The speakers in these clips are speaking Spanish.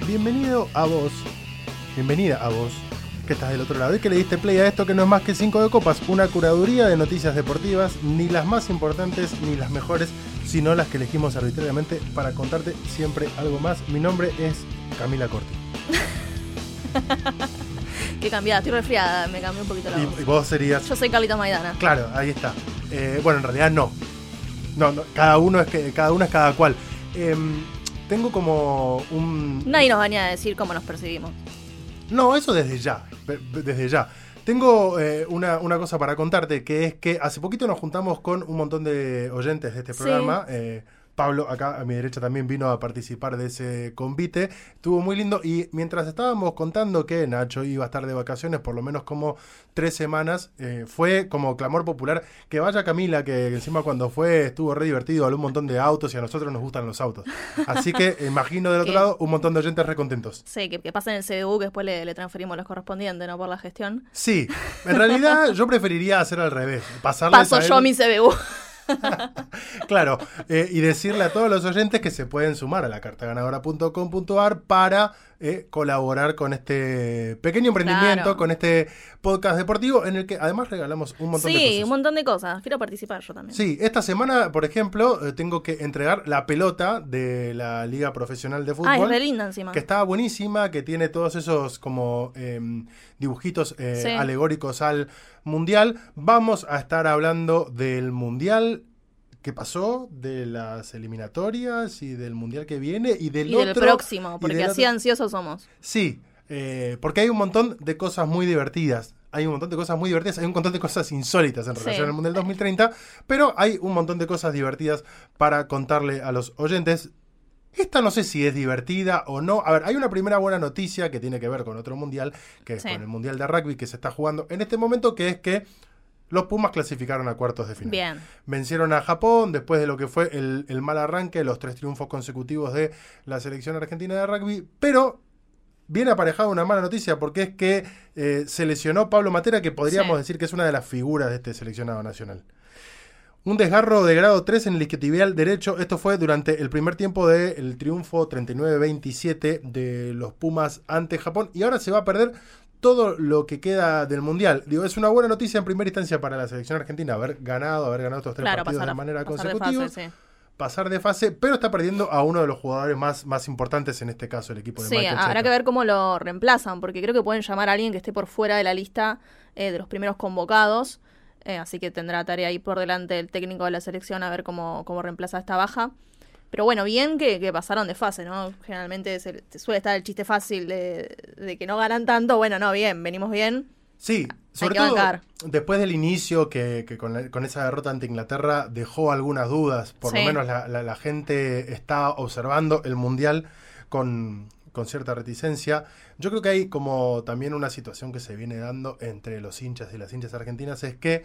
Bienvenido a vos, bienvenida a vos, que estás del otro lado y que le diste play a esto que no es más que 5 de copas, una curaduría de noticias deportivas, ni las más importantes ni las mejores, sino las que elegimos arbitrariamente para contarte siempre algo más. Mi nombre es Camila Corti. Qué cambiada, estoy resfriada, me cambié un poquito la voz. Y, y vos serías... Yo soy Carlita Maidana. Claro, ahí está. Eh, bueno, en realidad no. No, no, cada uno es que cada uno es cada cual. Em, tengo como un Nadie nos venía a decir cómo nos percibimos. No, eso desde ya, desde ya. Tengo eh, una, una cosa para contarte, que es que hace poquito nos juntamos con un montón de oyentes de este Sí. programa. Eh, Pablo, acá a mi derecha, también vino a participar de ese convite. Estuvo muy lindo y mientras estábamos contando que Nacho iba a estar de vacaciones por lo menos como tres semanas, eh, fue como clamor popular que vaya Camila, que encima cuando fue estuvo re divertido, habló un montón de autos y a nosotros nos gustan los autos. Así que imagino del otro lado un montón de oyentes recontentos. Sí, que, que pasa en el CDU, que después le, le transferimos los correspondientes, ¿no? Por la gestión. Sí, en realidad yo preferiría hacer al revés. Paso a yo mi CBU. Claro, eh, y decirle a todos los oyentes que se pueden sumar a la cartaganadora.com.ar para eh, colaborar con este pequeño emprendimiento, Claro. con este podcast deportivo en el que además regalamos un montón de Sí, cosas. un montón de cosas. Quiero participar yo también. Sí, esta semana, por ejemplo, eh, tengo que entregar la pelota de la Liga Profesional de Fútbol. Ah, es re linda encima. que está buenísima, que tiene todos esos como em, dibujitos eh, Sí. alegóricos al mundial. Vamos a estar hablando del mundial que pasó, de las eliminatorias y del mundial que viene y del y del próximo, porque del así otro- ansiosos somos. Sí, eh, porque hay un montón de cosas muy divertidas. Hay un montón de cosas muy divertidas, hay un montón de cosas insólitas en Sí. relación al Mundial 2030, pero hay un montón de cosas divertidas para contarle a los oyentes. Esta no sé si es divertida o no. A ver, hay una primera buena noticia que tiene que ver con otro mundial, que es Sí. con el Mundial de Rugby que se está jugando en este momento, que es que los Pumas clasificaron a cuartos de final. Bien. Vencieron a Japón después de lo que fue el, el mal arranque, los tres triunfos consecutivos de la selección argentina de rugby, pero viene aparejada una mala noticia porque es que eh, se lesionó Pablo Matera, que podríamos Sí. decir que es una de las figuras de este seleccionado nacional. Un desgarro de grado 3 en el isquiotibial derecho. Esto fue durante el primer tiempo del triunfo 39-27 de los Pumas ante Japón. Y ahora se va a perder todo lo que queda del Mundial. Digo, es una buena noticia en primera instancia para la selección argentina haber ganado, haber ganado estos tres Claro, partidos pasar, de manera pasar de consecutiva. fase, sí. Pasar de fase, pero está perdiendo a uno de los jugadores más, más importantes en este caso, el equipo de Sí, Michael habrá que ver cómo lo reemplazan, porque creo que pueden llamar a alguien que esté por fuera de la lista eh, de los primeros convocados. eh, así que tendrá tarea ahí por delante el técnico de la selección a ver cómo, cómo reemplaza esta baja. Pero bueno, bien que, que pasaron de fase, ¿no? Generalmente se- suele estar el chiste fácil de, de que no ganan tanto. Bueno, no, bien, venimos bien. Sí, sobre todo después del inicio que, que con, la- con esa derrota ante Inglaterra dejó algunas dudas. Por lo menos la, la- la gente está observando el Mundial con, con cierta reticencia. Yo creo que hay como también una situación que se viene dando entre los hinchas y las hinchas argentinas, es que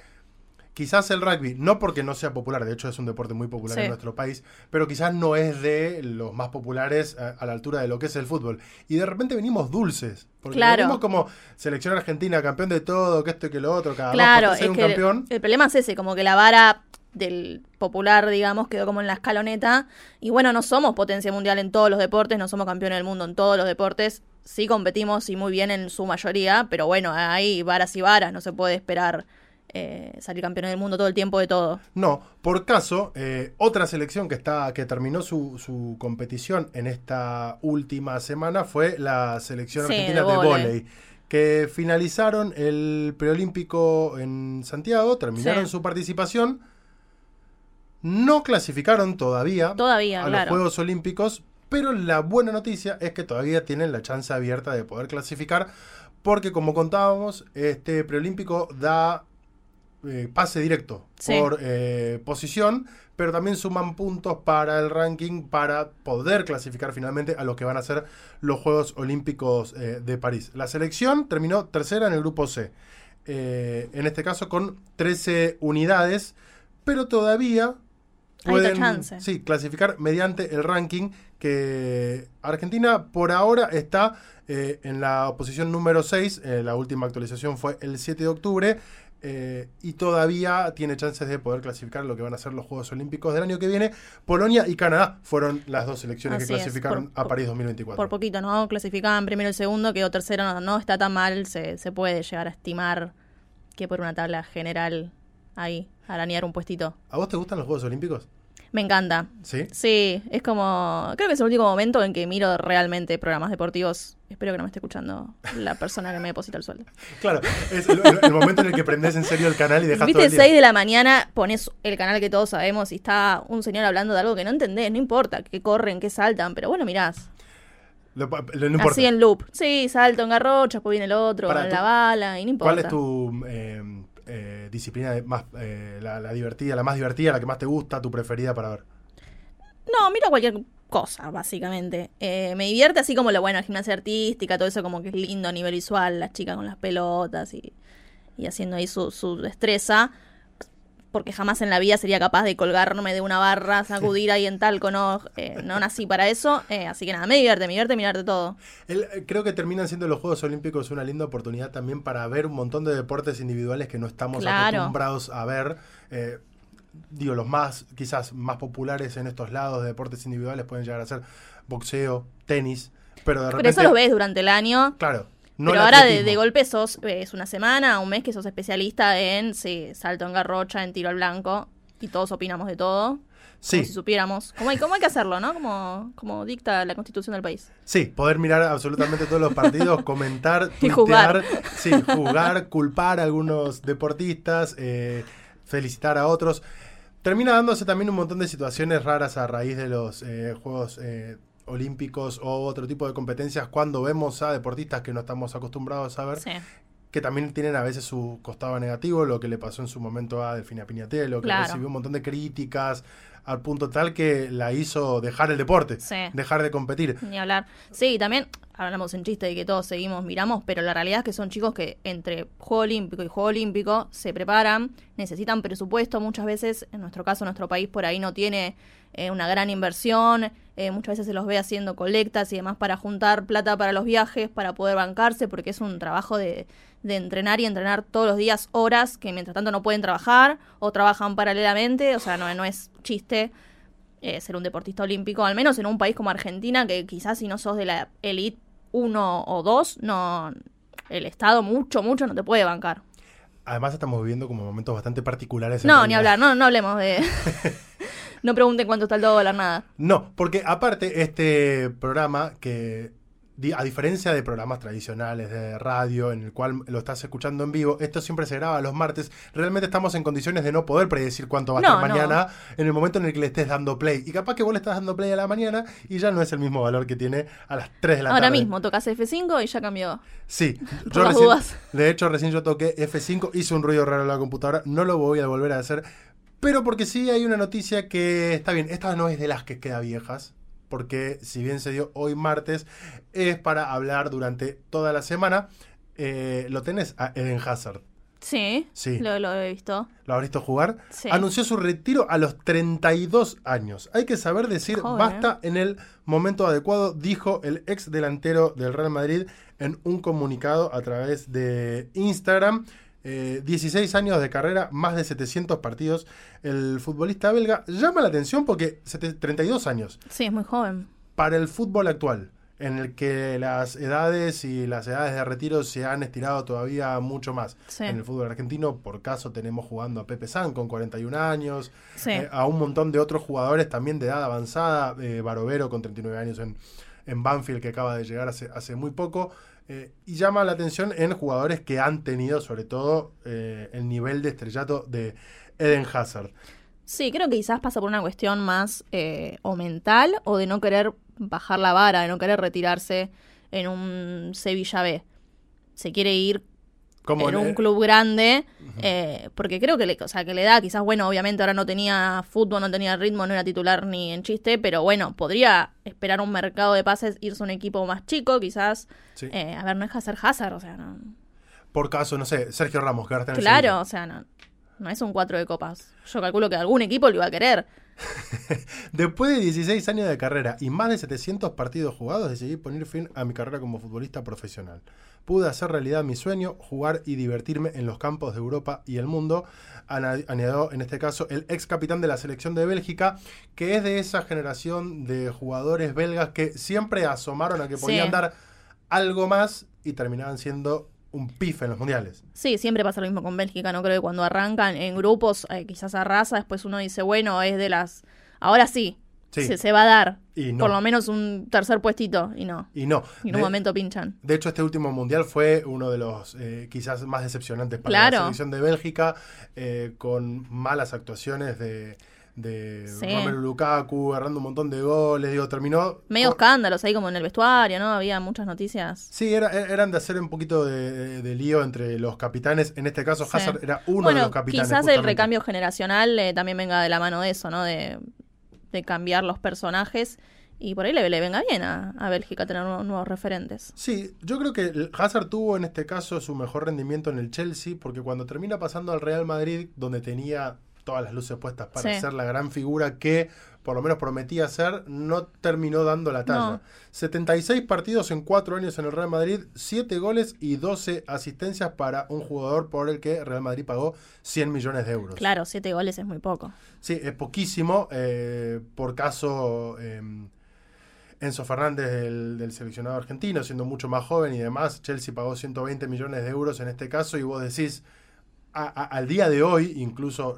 quizás el rugby, no porque no sea popular, de hecho es un deporte muy popular Sí. en nuestro país, pero quizás no es de los más populares a, a la altura de lo que es el fútbol. Y de repente venimos dulces, porque Claro. venimos como selección argentina, campeón de todo, que esto y que lo otro, cada claro, dos es un que campeón. el problema es ese, como que la vara del popular, digamos, quedó como en la escaloneta. Y bueno, no somos potencia mundial en todos los deportes, no somos campeones del mundo en todos los deportes. Sí competimos y muy bien en su mayoría, pero bueno, hay varas y varas, no se puede esperar eh, salir campeones del mundo todo el tiempo de todo. No, por caso, eh, otra selección que está que terminó su, su competición en esta última semana fue la selección Sí, argentina de de vóley. que finalizaron el preolímpico en Santiago, terminaron Sí. su participación, no clasificaron todavía Todavía, a los. Juegos Olímpicos, pero la buena noticia es que todavía tienen la chance abierta de poder clasificar, porque como contábamos, este preolímpico da eh, pase directo Sí. por eh, posición, pero también suman puntos para el ranking para poder clasificar finalmente a lo que van a ser los Juegos Olímpicos eh, de París. La selección terminó tercera en el grupo C, en este caso con 13 unidades, pero todavía pueden sí, clasificar mediante el ranking que Argentina por ahora está eh, en la posición número 6, eh, la última actualización fue el 7 de octubre, eh, y todavía tiene chances de poder clasificar lo que van a ser los Juegos Olímpicos del año que viene. Polonia y Canadá fueron las dos selecciones Así que es, clasificaron por- a París 2024. Por poquito, ¿no? Clasificaban primero y segundo, quedó tercero, no, no está tan mal, se, se puede llegar a estimar que por una tabla general ahí, arañar un puestito. ¿A vos te gustan los Juegos Olímpicos? Me encanta. Sí. Sí, es como. Creo que es el último momento en que miro realmente programas deportivos. Espero que no me esté escuchando la persona que me deposita el sueldo. Claro, es el, el- el momento en el que prendes en serio el canal y dejas todo Viste, el día. 6 de la mañana pones el canal que todos sabemos y está un señor hablando de algo que no entendés, no importa, que corren, que saltan, pero bueno, mirás. Lo- lo- no importa. Así en loop. Sí, salto en garrocha, después viene el otro, tú- la bala, y no importa. ¿Cuál es tu eh, eh, disciplina más eh, la, divertida, la más divertida, la que más te gusta, tu preferida para ver? No, miro cualquier cosa, básicamente. Eh, me divierte así como lo bueno, gimnasia artística, todo eso como que es lindo a nivel visual, las chicas con las pelotas y, y haciendo ahí su, su destreza. Porque jamás en la vida sería capaz de colgarme de una barra, sacudir ahí en talco, no, eh, no nací para eso. Eh, así que nada, me divierte, me divierte mirarte todo. El- eh, creo que terminan siendo los Juegos Olímpicos una linda oportunidad también para ver un montón de deportes individuales que no estamos Claro. acostumbrados a ver. Eh, digo, los más, quizás más populares en estos lados de deportes individuales pueden llegar a ser boxeo, tenis, pero de Pero repente... eso lo ves durante el año. Claro. No pero ahora de, de golpe sos, eh, es una semana, un mes que sos especialista en sí, salto en garrocha, en tiro al blanco, y todos opinamos de todo. Sí, Como si supiéramos. ¿Cómo hay, cómo hay que hacerlo, no? Como, como dicta la constitución del país. Sí, poder mirar absolutamente todos los partidos, comentar, Y tuitear, jugar. sí, jugar, culpar a algunos deportistas, eh, felicitar a otros. Termina dándose también un montón de situaciones raras a raíz de los eh, Juegos eh, Olímpicos o otro tipo de competencias cuando vemos a deportistas que no estamos acostumbrados a ver, Sí. que también tienen a veces su costado negativo, lo que le pasó en su momento a Delfina Piñatelo, que Claro. recibió un montón de críticas al punto tal que la hizo dejar el deporte, Sí. dejar de competir. Ni hablar. Sí, también hablamos en chiste de que todos seguimos, miramos, pero la realidad es que son chicos que entre Juego Olímpico y Juego Olímpico se preparan, necesitan presupuesto. Muchas veces, en nuestro caso, nuestro país por ahí no tiene eh, una gran inversión. Eh, muchas veces se los ve haciendo colectas y demás para juntar plata para los viajes, para poder bancarse, porque es un trabajo de, de entrenar y entrenar todos los días horas que mientras tanto no pueden trabajar o trabajan paralelamente. O sea, no, no es chiste eh, ser un deportista olímpico, al menos en un país como Argentina, que quizás si no sos de la elite 1 o 2, no, el Estado mucho, mucho no te puede bancar. Además estamos viviendo como momentos bastante particulares. No, ni hablar, no, no hablemos de... no pregunten cuánto está el dólar, nada. No, porque aparte este programa que a diferencia de programas tradicionales de radio en el cual lo estás escuchando en vivo, esto siempre se graba los martes. Realmente estamos en condiciones de no poder predecir cuánto va a No, estar no. mañana en el momento en el que le estés dando play. Y capaz que vos le estás dando play a la mañana y ya no es el mismo valor que tiene a las 3 de la Ahora tarde. mismo tocas F5 y ya cambió. Sí, las recién- dudas. de hecho recién yo toqué F5, hice un ruido raro en la computadora, no lo voy a volver a hacer, pero porque sí hay una noticia que está bien, esta no es de las que queda viejas, porque si bien se dio hoy martes, es para hablar durante toda la semana. Eh, lo tenés a Eden Hazard, Sí, Sí. Lo, lo he visto. ¿lo has visto jugar? Sí. Anunció su retiro a los 32 años. Hay que saber decir basta en el momento adecuado, dijo el ex delantero del Real Madrid en un comunicado a través de Instagram. Eh, 16 años de carrera, más de 700 partidos. El futbolista belga llama la atención porque sete- 32 años Sí, es muy joven. para el fútbol actual, en el que las edades y las edades de retiro se han estirado todavía mucho más. Sí. En el fútbol argentino, por caso, tenemos jugando a Pepe San con 41 años, Sí. eh, a un montón de otros jugadores también de edad avanzada, eh, Barovero con 39 años en, en Banfield, que acaba de llegar hace, hace muy poco. eh, y llama la atención en jugadores que han tenido, sobre todo, eh, el nivel de estrellato de Eden Hazard. Sí, creo que quizás pasa por una cuestión más eh, o mental o de no querer bajar la vara, de no querer retirarse en un Sevilla B. Se quiere ir Como en un club grande, eh, porque creo que le, o sea, que le da, quizás, bueno, obviamente ahora no tenía fútbol, no tenía ritmo, no era titular ni en chiste, pero bueno, podría esperar un mercado de pases, irse a un equipo más chico, quizás. Sí. Eh, a ver, no es hacer Hazard, o sea, no. Por caso, no sé, Sergio Ramos, que ahora está en Claro, o sea, no, no es un cuatro de copas. Yo calculo que algún equipo lo iba a querer. Después de 16 años de carrera y más de 700 partidos jugados, decidí poner fin a mi carrera como futbolista profesional. Pude hacer realidad mi sueño, jugar y divertirme en los campos de Europa y el mundo. Añadió en este caso el ex capitán de la selección de Bélgica, que es de esa generación de jugadores belgas que siempre asomaron a que Sí. podían dar algo más y terminaban siendo un pife en los mundiales. Sí, siempre pasa lo mismo con Bélgica, no creo que cuando arrancan en grupos, eh, quizás arrasa, después uno dice, bueno, es de las... Ahora sí, Sí. se, se va a dar Y no. por lo menos un tercer puestito, y no. Y no. Y en De- un momento pinchan. De hecho, este último mundial fue uno de los eh, quizás más decepcionantes para Claro. la selección de Bélgica, eh, con malas actuaciones de, de Sí. Romelu Lukaku, agarrando un montón de goles. Digo, terminó. Medio escándalos ahí como en el vestuario, ¿no? Había muchas noticias. Sí, era- eran de hacer un poquito de, de- de lío entre los capitanes. En este caso, Sí. Hazard era uno bueno, de los capitanes. quizás el recambio generacional eh, también venga de la mano de eso, ¿no? De, de cambiar los personajes. Y por ahí le, le venga bien a, a Bélgica tener nuevos, referentes. Sí, yo creo que Hazard tuvo en este caso su mejor rendimiento en el Chelsea, porque cuando termina pasando al Real Madrid, donde tenía todas las luces puestas para Sí. ser la gran figura que por lo menos prometía ser, no terminó dando la talla. No. 76 partidos en 4 años en el Real Madrid, 7 goles y 12 asistencias para un jugador por el que Real Madrid pagó 100 millones de euros. Claro, siete goles es muy poco. Sí, es poquísimo. eh, por caso, eh, Enzo Fernández del, del seleccionado argentino, siendo mucho más joven y demás, Chelsea pagó 120 millones de euros en este caso y vos decís, a- a- al día de hoy, incluso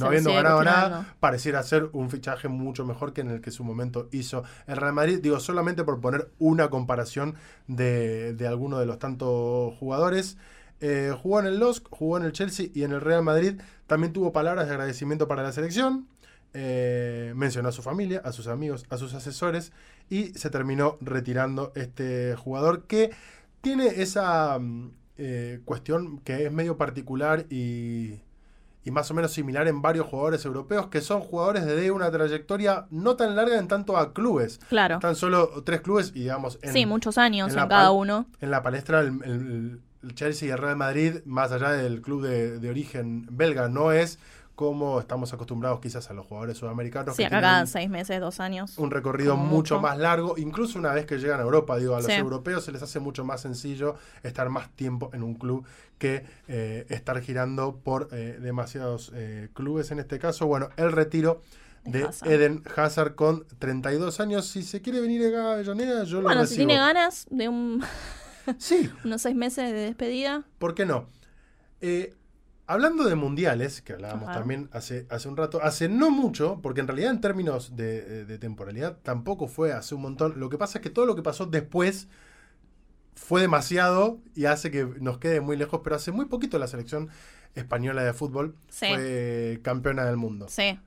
no habiendo ganado nada, pareciera ser un fichaje mucho mejor que en el que su momento hizo el Real Madrid. Digo, solamente por poner una comparación de, de alguno de los tantos jugadores. Eh, jugó en el LOSC, jugó en el Chelsea y en el Real Madrid. También tuvo palabras de agradecimiento para la selección. Eh, mencionó a su familia, a sus amigos, a sus asesores y se terminó retirando este jugador que tiene esa mm, eh, cuestión que es medio particular y, y más o menos similar en varios jugadores europeos que son jugadores de una trayectoria no tan larga en tanto a clubes. Claro. Tan solo tres clubes y digamos en, sí, muchos años en cada uno. en la palestra el, el- el Chelsea y el Real Madrid, más allá del club de, de origen belga, no es como estamos acostumbrados quizás a los jugadores sudamericanos. Sí, que acá cada seis meses, dos años. un recorrido mucho mucho. más largo, incluso una vez que llegan a Europa, digo, a los Sí. europeos se les hace mucho más sencillo estar más tiempo en un club que eh, estar girando por eh, demasiados eh, clubes en este caso. Bueno, el retiro De Hazard. Eden Hazard con 32 años. Si se quiere venir acá a Avellaneda, yo lo Bueno, si tiene ganas de un- Sí, unos seis meses de despedida. ¿por qué no? Eh, hablando de mundiales, que hablábamos Ajá. también hace, hace un rato, hace no mucho, porque en realidad en términos de, de temporalidad tampoco fue hace un montón. Lo que pasa es que todo lo que pasó después fue demasiado y hace que nos quede muy lejos, pero hace muy poquito la selección española de fútbol Sí. fue campeona del mundo. Sí.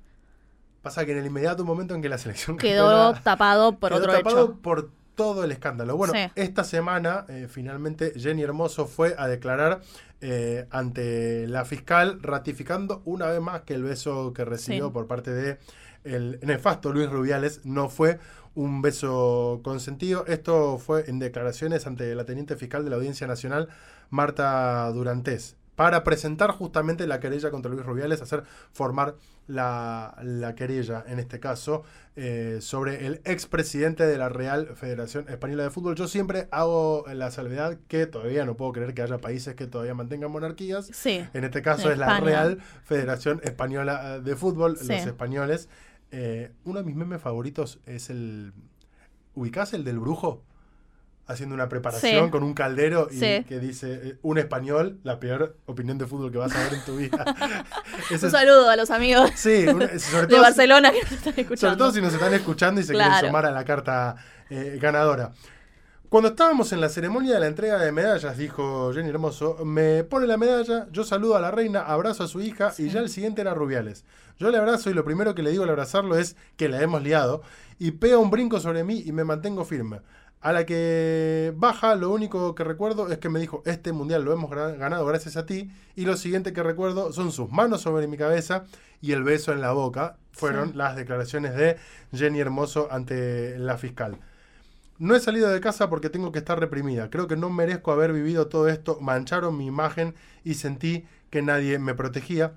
Pasa que en el inmediato momento en que la selección Quedó campeona- tapado por quedó otro tapado hecho. por todo el escándalo. Bueno, Sí. esta semana eh, finalmente Jenny Hermoso fue a declarar eh, ante la fiscal ratificando una vez más que el beso que recibió Sí. por parte de el nefasto Luis Rubiales no fue un beso consentido. Esto fue en declaraciones ante la teniente fiscal de la Audiencia Nacional, Marta Durantés, para presentar justamente la querella contra Luis Rubiales, hacer formar la, la querella, en este caso, eh, sobre el expresidente de la Real Federación Española de Fútbol. Yo siempre hago la salvedad que todavía no puedo creer que haya países que todavía mantengan monarquías. Sí. En este caso es la. Real Federación Española eh, de Fútbol, Sí. los españoles. Eh, uno de mis memes favoritos es el... ¿Ubicás el del brujo? Haciendo una preparación Sí. con un caldero y Sí. que dice eh, un español, la peor opinión de fútbol que vas a ver en tu vida. Un saludo a los amigos sí, un- sobre de Barcelona que nos están sobre escuchando. todo si nos están escuchando y se quieren sumar a la carta eh, ganadora. Cuando estábamos en la ceremonia de la entrega de medallas, dijo Jenny Hermoso, me pone la medalla, yo saludo a la reina, abrazo a su hija y ya el siguiente era Rubiales. Yo le abrazo y lo primero que le digo al abrazarlo es que la hemos liado y pega un brinco sobre mí y me mantengo firme. A la que baja, lo único que recuerdo es que me dijo, este mundial lo hemos ganado gracias a ti. Y lo siguiente que recuerdo son sus manos sobre mi cabeza y el beso en la boca. Fueron Sí. las declaraciones de Jenny Hermoso ante la fiscal. No he salido de casa porque tengo que estar reprimida. Creo que no merezco haber vivido todo esto. Mancharon mi imagen y sentí que nadie me protegía.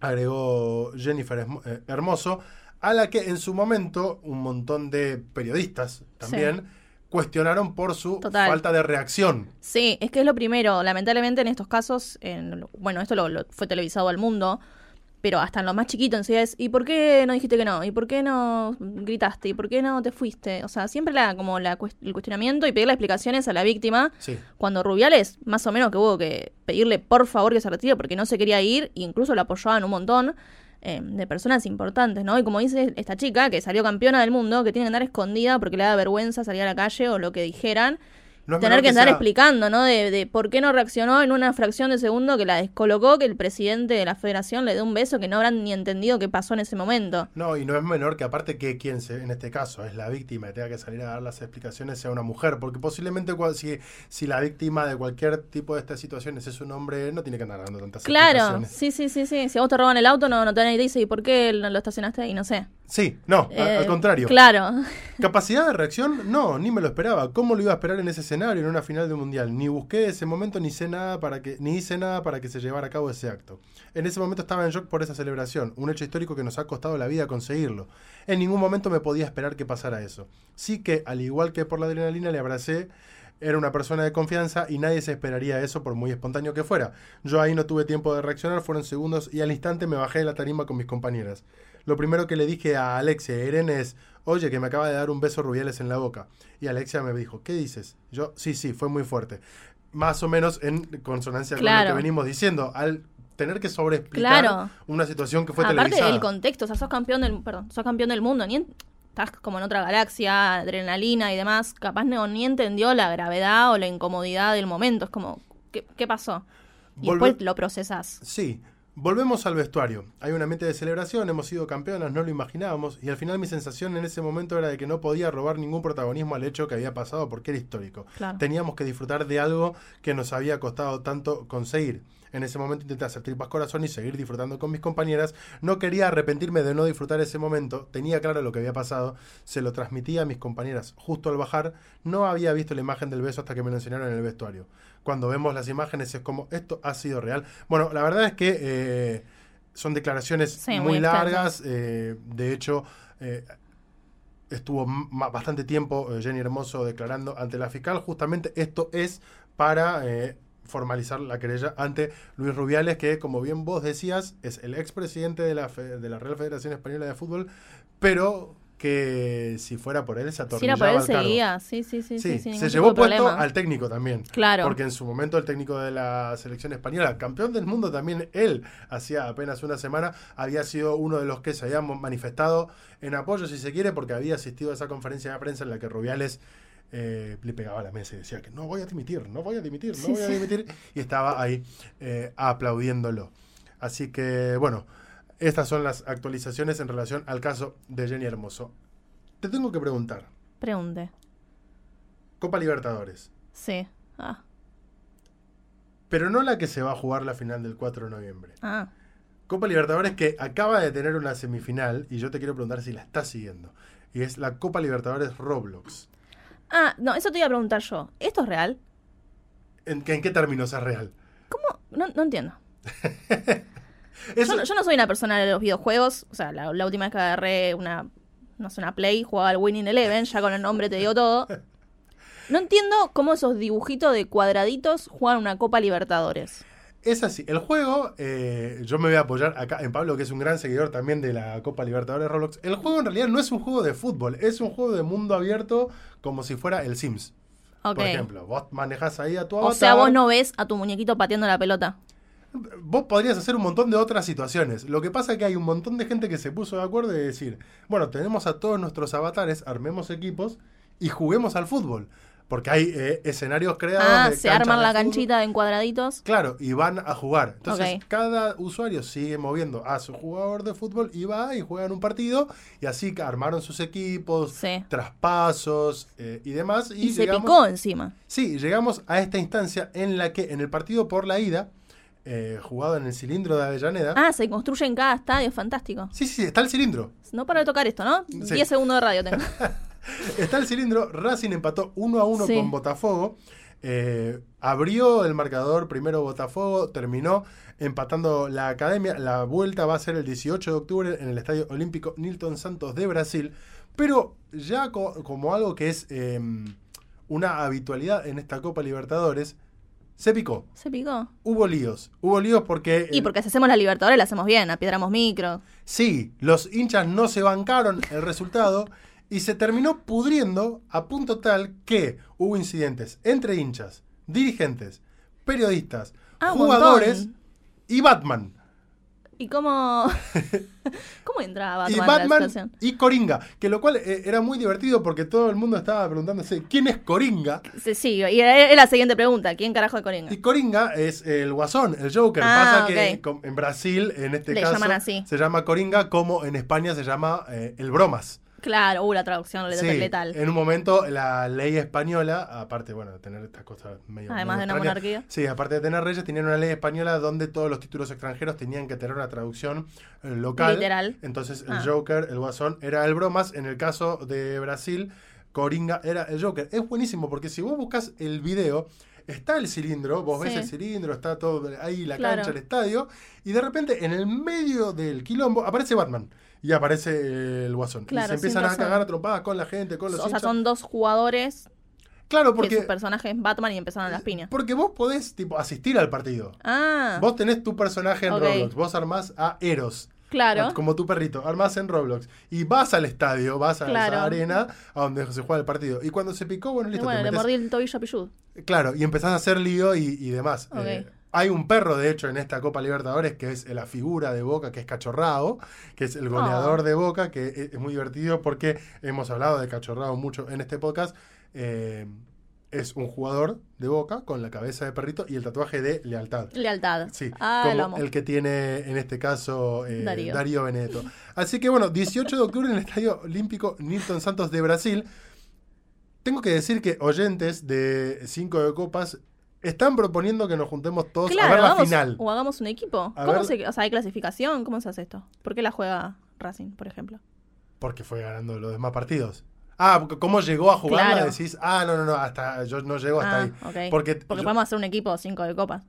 Agregó Jennifer eh, Hermoso, a la que en su momento un montón de periodistas también cuestionaron por su Total. falta de reacción. Sí, es que es lo primero. Lamentablemente en estos casos, en- bueno, esto lo, lo- fue televisado al mundo, pero hasta en lo más chiquito en sí es, ¿y por qué no dijiste que no? ¿Y por qué no gritaste? ¿Y por qué no te fuiste? O sea, siempre la, como la, el cuestionamiento y pedirle explicaciones a la víctima. Sí. Cuando Rubiales, más o menos que hubo que pedirle por favor que se retire porque no se quería ir, e incluso lo apoyaban un montón eh, de personas importantes, ¿no? Y como dice esta chica, que salió campeona del mundo, que tiene que andar escondida porque le da vergüenza salir a la calle o lo que dijeran, No tener menor que andar sea- explicando, ¿no? De, de por qué no reaccionó en una fracción de segundo que la descolocó, que el presidente de la federación le dé un beso que no habrán ni entendido qué pasó en ese momento. No, y no es menor que aparte que quien se, en este caso es la víctima y tenga que salir a dar las explicaciones sea una mujer, porque posiblemente si, si la víctima de cualquier tipo de estas situaciones es un hombre, no tiene que andar dando tantas Claro, explicaciones. sí, sí, sí, sí. Si a vos te roban el auto, no, no te nadie dice, ¿y por qué no lo estacionaste ahí? No sé. Sí, no, a- Eh, al contrario. Claro. ¿Capacidad de reacción? No, ni me lo esperaba. ¿Cómo lo iba a esperar en ese en una final de un mundial? Ni busqué ese momento, ni nada para que, ni hice nada para que se llevara a cabo ese acto. En ese momento estaba en shock por esa celebración, un hecho histórico que nos ha costado la vida conseguirlo. En ningún momento me podía esperar que pasara eso. Sí que, al igual que por la adrenalina, le abracé. Era una persona de confianza y nadie se esperaría eso por muy espontáneo que fuera. Yo ahí no tuve tiempo de reaccionar, fueron segundos y al instante me bajé de la tarima con mis compañeras. Lo primero que le dije a Alexia y a Irene es, oye, que me acaba de dar un beso Rubiales en la boca. Y Alexia me dijo, ¿qué dices? Yo, sí, sí, fue muy fuerte. Más o menos en consonancia con lo que venimos diciendo. Al tener que sobreexplicar Claro. una situación que fue Aparte televisada. del contexto, o sea, sos campeón del, perdón, sos campeón del mundo, ni en- estás como en otra galaxia, adrenalina y demás, capaz no, ni entendió la gravedad o la incomodidad del momento, es como, ¿qué, qué pasó? Y Volve- después lo procesás. Sí. Volvemos al vestuario. Hay un ambiente de celebración, hemos sido campeonas, no lo imaginábamos, y al final mi sensación en ese momento era de que no podía robar ningún protagonismo al hecho que había pasado porque era histórico. Claro. Teníamos que disfrutar de algo que nos había costado tanto conseguir. En ese momento intenté hacer tripas corazón y seguir disfrutando con mis compañeras. No quería arrepentirme de no disfrutar ese momento. Tenía claro lo que había pasado. Se lo transmití a mis compañeras justo al bajar. No había visto la imagen del beso hasta que me lo enseñaron en el vestuario. Cuando vemos las imágenes es como, esto ha sido real. Bueno, la verdad es que eh, son declaraciones Sí, muy muy largas. eh, de hecho, eh, estuvo bastante tiempo Jenny Hermoso declarando ante la fiscal. Justamente esto es para formalizar la querella ante Luis Rubiales, que como bien vos decías, es el expresidente de la, fe- de la Real Federación Española de Fútbol, pero que si fuera por él se Si era atornillaba por él, seguía. Sí, sí, sí. Sí, sí, sin se llevó puesto problema. al técnico también. Claro. Porque en su momento el técnico de la selección española, campeón del mundo también, él, hacía apenas una semana, había sido uno de los que se habían manifestado en apoyo, si se quiere, porque había asistido a esa conferencia de prensa en la que Rubiales eh, le pegaba a la mesa y decía que no voy a dimitir, no voy a dimitir, no Sí, voy a dimitir, y estaba ahí eh, aplaudiéndolo. Así que, bueno, estas son las actualizaciones en relación al caso de Jenny Hermoso. Te tengo que preguntar, Pregunte. Copa Libertadores. Sí. Ah. pero no la que se va a jugar la final del 4 de noviembre. Ah. Copa Libertadores que acaba de tener una semifinal y yo te quiero preguntar si la estás siguiendo. Y es la Copa Libertadores Roblox. Ah, no, eso te iba a preguntar yo. ¿Esto es real? ¿En, qué- en qué términos es real? ¿Cómo? No, no entiendo. Eso- Yo, no- yo no soy una persona de los videojuegos. O sea, la, la última vez que agarré una, no sé, una Play, jugaba al Winning Eleven, ya con el nombre te digo todo. No entiendo cómo esos dibujitos de cuadraditos juegan una Copa Libertadores. Es así. El juego, eh, yo me voy a apoyar acá en Pablo, que es un gran seguidor también de la Copa Libertadores Roblox. El juego en realidad no es un juego de fútbol, es un juego de mundo abierto como si fuera el Sims. Por ejemplo, vos manejás ahí a tu o avatar. sea, vos no ves a tu muñequito pateando la pelota. Vos podrías hacer un montón de otras situaciones. Lo que pasa es que hay un montón de gente que se puso de acuerdo de decir, bueno, tenemos a todos nuestros avatares, armemos equipos y juguemos al fútbol. Porque hay eh, escenarios creados. Ah, de se arman la canchita en cuadraditos. Claro, y van a jugar. Entonces, cada usuario sigue moviendo a su jugador de fútbol y va y juegan un partido. Y así armaron sus equipos, Sí. traspasos eh, y demás. Y, Y, se picó encima. Sí, llegamos a esta instancia en la que en el partido por la ida, eh, jugado en el cilindro de Avellaneda. Ah, se construye en cada estadio, fantástico. Sí, sí, sí, está el cilindro. No para de tocar esto, ¿no? Sí. 10 segundos de radio tengo. Está el cilindro. Racing empató 1 a 1 Sí. con Botafogo. Eh, abrió el marcador primero Botafogo, terminó empatando la academia. La vuelta va a ser el 18 de octubre en el Estadio Olímpico Nilton Santos de Brasil. Pero ya co- como algo que es eh, una habitualidad en esta Copa Libertadores, se picó. ¿Se picó? Hubo líos. Hubo líos porque... Y porque si hacemos la Libertadores la hacemos bien, apiedramos micro. Sí, los hinchas no se bancaron el resultado y se terminó pudriendo a punto tal que hubo incidentes entre hinchas, dirigentes, periodistas, Ah, jugadores montón. y Batman. ¿Y cómo, cómo entra Batman, y la Batman situación? y Coringa, que lo cual eh, era muy divertido porque todo el mundo estaba preguntándose quién es Coringa. Sí, sí, y era la siguiente pregunta. ¿Quién carajo de Coringa? Y Coringa es el guasón, el Joker. Ah, Pasa que en Brasil, en este Le caso, llaman así. se llama Coringa, como en España se llama eh, el Bromas. Claro, uh, la traducción letal. Sí, letal. en un momento la ley española, aparte, bueno, de tener estas cosas medio... Además medio de una extrañas, monarquía. Sí, aparte de tener reyes, tenían una ley española donde todos los títulos extranjeros tenían que tener una traducción eh, local. Literal. Entonces el Ah. Joker, el Guasón, era el Bromas. En el caso de Brasil, Coringa era el Joker. Es buenísimo porque si vos buscas el video, está el cilindro, vos ves el cilindro, está todo ahí, la Claro. cancha, el estadio, y de repente en el medio del quilombo aparece Batman. Y aparece el Guasón. Claro, y se empiezan a cagar a trompadas con la gente, con los O sea, son dos jugadores Claro, que porque, sus personajes Batman y empezaron las piñas. porque vos podés tipo, asistir al partido. Ah, Vos tenés tu personaje en. Roblox, vos armás a Eros. claro. Como tu perrito, armás en Roblox. Y vas al estadio, vas a Claro. esa arena a donde se juega el partido. Y cuando se picó, bueno, Y listo. bueno, te le metés- mordí el tobillo a Pichud. Claro, y empezás a hacer lío y, y demás. Ok. Eh, hay un perro, de hecho, en esta Copa Libertadores que es la figura de Boca, que es Cachorrao, que es el goleador Oh. de Boca, que es, es muy divertido porque hemos hablado de Cachorrao mucho en este podcast. Eh, es un jugador de Boca con la cabeza de perrito y el tatuaje de lealtad. Lealtad. Sí, ah, lo amo. como el que tiene en este caso eh, Darío. Darío. Benedetto. Así que bueno, 18 de octubre en el Estadio Olímpico Nilton Santos de Brasil. Tengo que decir que oyentes de 5 de Copas están proponiendo que nos juntemos todos Claro, a ver la hagamos- final. o hagamos un equipo. A ¿Cómo ver- se, o sea, hay clasificación? ¿Cómo se hace esto? ¿Por qué la juega Racing, por ejemplo? Porque fue ganando los demás partidos. Ah, ¿cómo llegó a jugarla? Claro. Decís, ah, no, no, no, hasta yo no llego hasta ah, ahí. Porque, Porque yo, podemos hacer un equipo 5 de copas.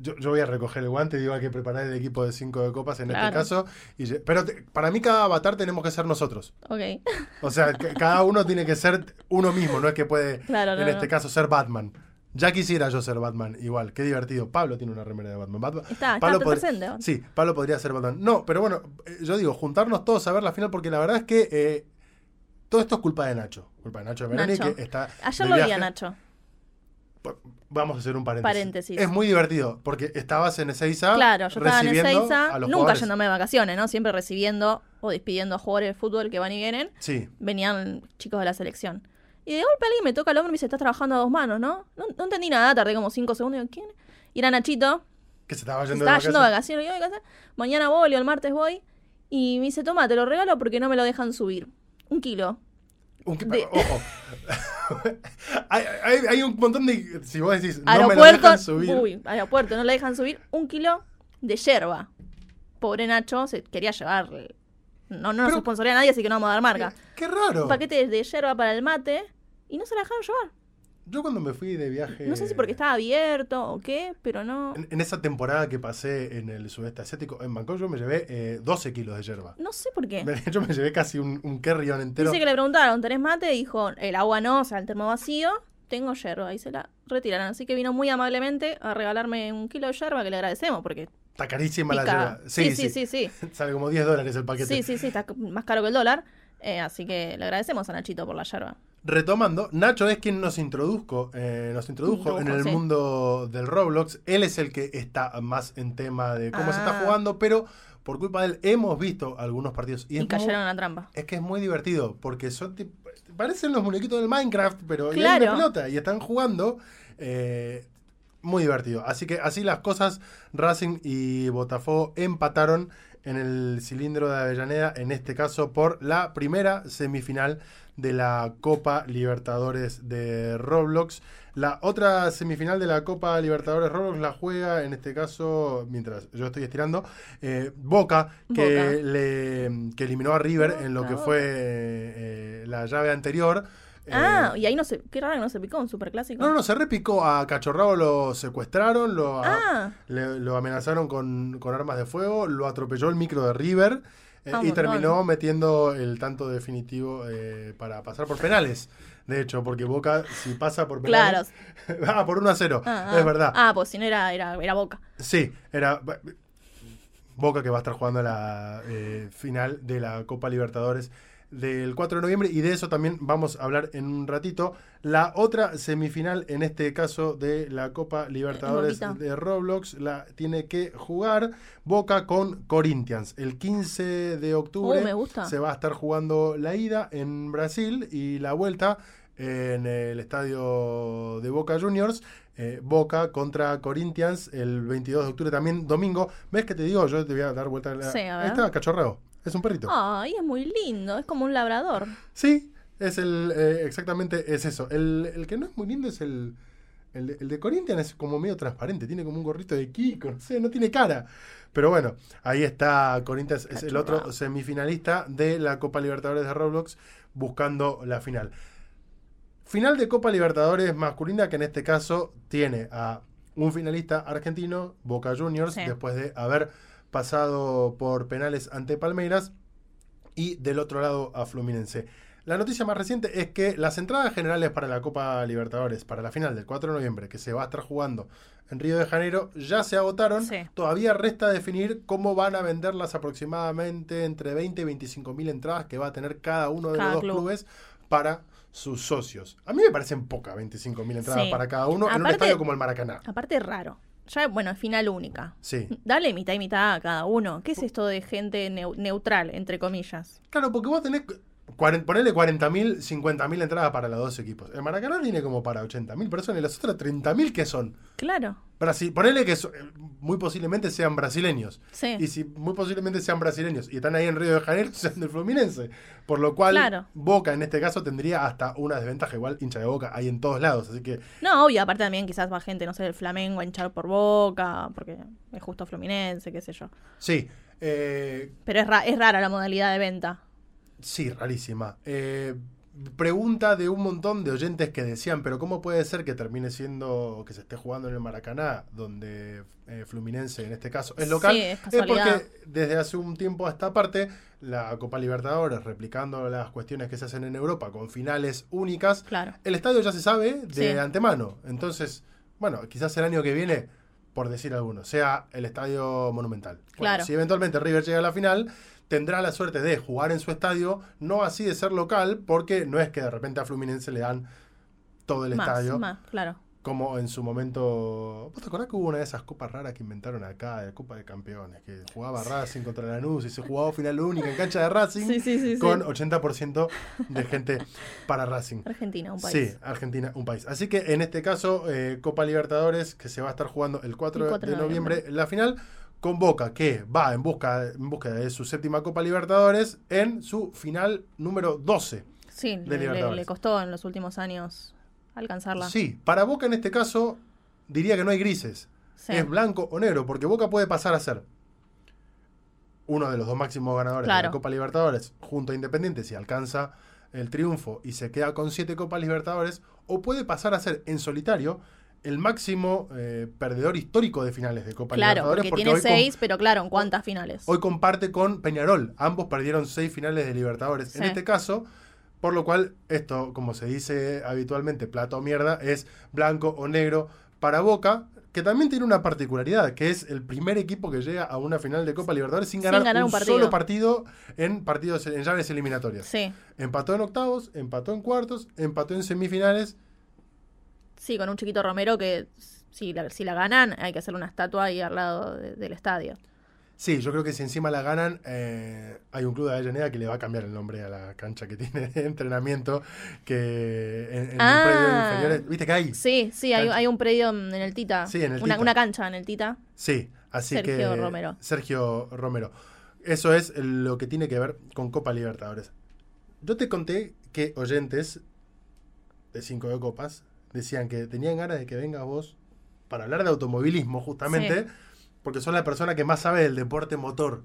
Yo- yo voy a recoger el guante y digo hay que preparar el equipo de 5 de copas en este caso. Y, pero te- para mí cada avatar tenemos que ser nosotros. Ok. O sea, que cada uno tiene que ser uno mismo, no es que puede, Claro, no, en este no. caso, ser Batman. Ya quisiera yo ser Batman, igual, qué divertido. Pablo tiene una remera de Batman. Batman- Está, está Pablo. Sí, Pablo podría ser Batman. No, pero bueno, eh, yo digo, juntarnos todos a ver la final, porque la verdad es que eh, todo esto es culpa de Nacho. Culpa de Nacho Veroni, Nacho. que está. Ayer de lo vi viaje. a Nacho. Vamos a hacer un paréntesis. Paréntesis. Es muy divertido, porque estabas en Ezeiza Claro, yo estaba en Ezeiza, nunca jugadores. yéndome de vacaciones, ¿no? Siempre recibiendo o despidiendo a jugadores de fútbol que van y vienen. Sí, Venían chicos de la selección. Y de golpe alguien me toca el hombro y me dice, estás trabajando a dos manos, ¿no? No, no entendí nada, tardé como cinco segundos. Y digo, ¿quién? Y era Nachito, que se estaba yendo estaba de yendo de vacaciones. vacaciones. Mañana voy o el martes voy. Y me dice, toma, te lo regalo porque no me lo dejan subir. Un kilo. Un que- de- ojo. hay, hay- hay un montón de. Si vos decís, no me lo dejan subir. uy, aeropuerto, no le dejan subir un kilo de yerba. Pobre Nacho se quería llevar. No, no nos sponsorea a nadie, así que no vamos a dar marca. Qué, qué raro. Un paquete de yerba para el mate y no se la dejaron llevar. Yo cuando me fui de viaje. No sé si porque estaba abierto o qué, pero no. En, en esa temporada que pasé en el sudeste asiático, en Bangkok, yo me llevé eh, 12 kilos de yerba. No sé por qué. Me- Yo me llevé casi un, un entero. Dice que le preguntaron, ¿tenés mate? Dijo, el agua no, o sea, el termo vacío. Tengo yerba y se la retiraron. Así que vino muy amablemente a regalarme un kilo de yerba que le agradecemos porque Está carísima la yerba. Sí, sí, sí, sí. Sale como 10 dólares el paquete. Sí, sí, sí, está más caro que el dólar. Eh, así que le agradecemos a Nachito por la yerba. Retomando, Nacho es quien nos introdujo, eh, nos introdujo en el sí. mundo del Roblox. Él es el que está más en tema de cómo se está Ah. jugando, pero por culpa de él hemos visto algunos partidos. Y, Y, muy, cayeron en la trampa. es que es muy divertido, porque son parecen los muñequitos del Minecraft, pero y Claro. una pelota y están jugando. eh, muy divertido. Así que así las cosas, Racing y Botafogo empataron en el cilindro de Avellaneda, en este caso por la primera semifinal de la Copa Libertadores de Roblox. La otra semifinal de la Copa Libertadores Roblox la juega, en este caso, mientras yo estoy estirando, eh, Boca, que, Boca. Le, que eliminó a River en lo que fue eh, la llave anterior. Eh, ah, y ahí no se. Qué raro que no se picó un superclásico. no, no, se repicó a Cachorrao, lo secuestraron, lo, Ah, le- lo amenazaron con, con armas de fuego, lo atropelló el micro de River eh, y terminó metiendo el tanto definitivo eh, para pasar por penales de hecho, porque Boca, si pasa por penales. Claro. ah, por 1 a 0. Ah, es ah. verdad. Ah, pues si no era, era, era Boca. Sí, era. Boca que va a estar jugando la eh, final de la Copa Libertadores del 4 de noviembre y de eso también vamos a hablar en un ratito. La otra semifinal, en este caso de la Copa Libertadores de Roblox, la tiene que jugar Boca con Corinthians. El 15 de octubre Uh, se va a estar jugando la ida en Brasil y la vuelta en el estadio de Boca Juniors. eh, Boca contra Corinthians el 22 de octubre también domingo. ¿Ves que te digo? Yo te voy a dar vuelta. a la- Sí, a ver. cachorreo. Es un perrito. Ay, es muy lindo. Es como un labrador. Sí, es el. eh, exactamente es eso. El, el que no es muy lindo es el. El de, el de Corinthians es como medio transparente, tiene como un gorrito de Kiko, no sé, no tiene cara. Pero bueno, ahí está Corinthians, es el otro semifinalista de la Copa Libertadores de Roblox buscando la final. Final de Copa Libertadores masculina que en este caso tiene a un finalista argentino, Boca Juniors, Sí. después de haber pasado por penales ante Palmeiras y del otro lado a Fluminense. La noticia más reciente es que las entradas generales para la Copa Libertadores, para la final del 4 de noviembre, que se va a estar jugando en Río de Janeiro, ya se agotaron. Sí. Todavía resta definir cómo van a venderlas aproximadamente entre 20 y 25 mil entradas que va a tener cada uno de Cada los dos club. clubes para sus socios. A mí me parecen pocas 25 mil entradas Sí. para cada uno en un estadio como el Maracaná. Aparte raro. Ya, bueno, es final única. Sí. Dale mitad y mitad a cada uno. ¿Qué es esto de gente neu- neutral, entre comillas? Claro, porque vos tenés. Cuaren- Ponele 40.000, 50.000 entradas para los dos equipos. El Maracaná tiene como para 80.000 personas y las otras 30.000 que son. Claro. Brasil, ponele que so- muy posiblemente sean brasileños. Sí. Y si muy posiblemente sean brasileños y están ahí en Río de Janeiro, sean del Fluminense. Por lo cual, Claro. Boca en este caso tendría hasta una desventaja. Igual hincha de Boca hay en todos lados. Así que No, obvio, aparte también quizás va gente, no sé, del Flamengo a hinchar por boca, porque es justo Fluminense, qué sé yo. sí. eh, Pero es, ra- es rara la modalidad de venta. Sí, rarísima. Eh, pregunta de un montón de oyentes que decían, pero ¿cómo puede ser que termine siendo que se esté jugando en el Maracaná, donde eh, Fluminense en este caso es local? Sí, es casualidad. porque desde hace un tiempo a esta parte, la Copa Libertadores, replicando las cuestiones que se hacen en Europa con finales únicas, Claro. el estadio ya se sabe de Sí. antemano. Entonces, bueno, quizás el año que viene, por decir alguno, sea el estadio monumental. Bueno, Claro. si eventualmente River llega a la final, tendrá la suerte de jugar en su estadio, no así de ser local, porque no es que de repente a Fluminense le dan todo el Más, estadio, más, claro. Como en su momento... ¿Vos te acordás que hubo una de esas copas raras que inventaron acá, de Copa de Campeones, que jugaba Racing contra Lanús y se jugaba final única en cancha de Racing? Sí, sí, sí. Con 80% de gente para Racing. Argentina, un país. Sí, Argentina, un país. Así que en este caso, eh, Copa Libertadores, que se va a estar jugando el 4, El 4 de de noviembre, noviembre. la final, con Boca, que va en busca, en busca de su séptima Copa Libertadores en su final número 12. Sí, de le, le- Libertadores. le costó en los últimos años alcanzarla. Sí, para Boca en este caso, diría que no hay grises. Sí. Es blanco o negro, porque Boca puede pasar a ser uno de los dos máximos ganadores de la Copa Libertadores junto a Independiente si alcanza el triunfo y se queda con siete Copas Libertadores, o puede pasar a ser en solitario el máximo eh, perdedor histórico de finales de Copa Claro, Libertadores. porque tiene hoy com- seis, pero claro, ¿en cuántas finales? Hoy comparte con Peñarol. Ambos perdieron seis finales de Libertadores. En este caso, por lo cual, esto, como se dice habitualmente, plato o mierda, es blanco o negro para Boca, que también tiene una particularidad, que es el primer equipo que llega a una final de Copa Libertadores sin Sin ganar, un, solo partido en partidos en llaves eliminatorias. Sí, Empató en octavos, empató en cuartos, empató en semifinales. sí, con un chiquito Romero que si la, si la ganan hay que hacer una estatua ahí al lado de- del estadio. Sí, yo creo que si encima la ganan, eh, hay un club de Avellaneda que le va a cambiar el nombre a la cancha que tiene de entrenamiento, que en, en Ah. el predio inferior, ¿viste que hay? Sí, sí, hay, un predio en el Tita. Sí, en el una, Tita. una cancha en el Tita. Sí, así que... Sergio Romero. Sergio Romero. Eso es lo que tiene que ver con Copa Libertadores. Yo te conté que oyentes de 5 de Copas decían que tenían ganas de que vengas vos para hablar de automovilismo, justamente, porque sos la persona que más sabe del deporte motor.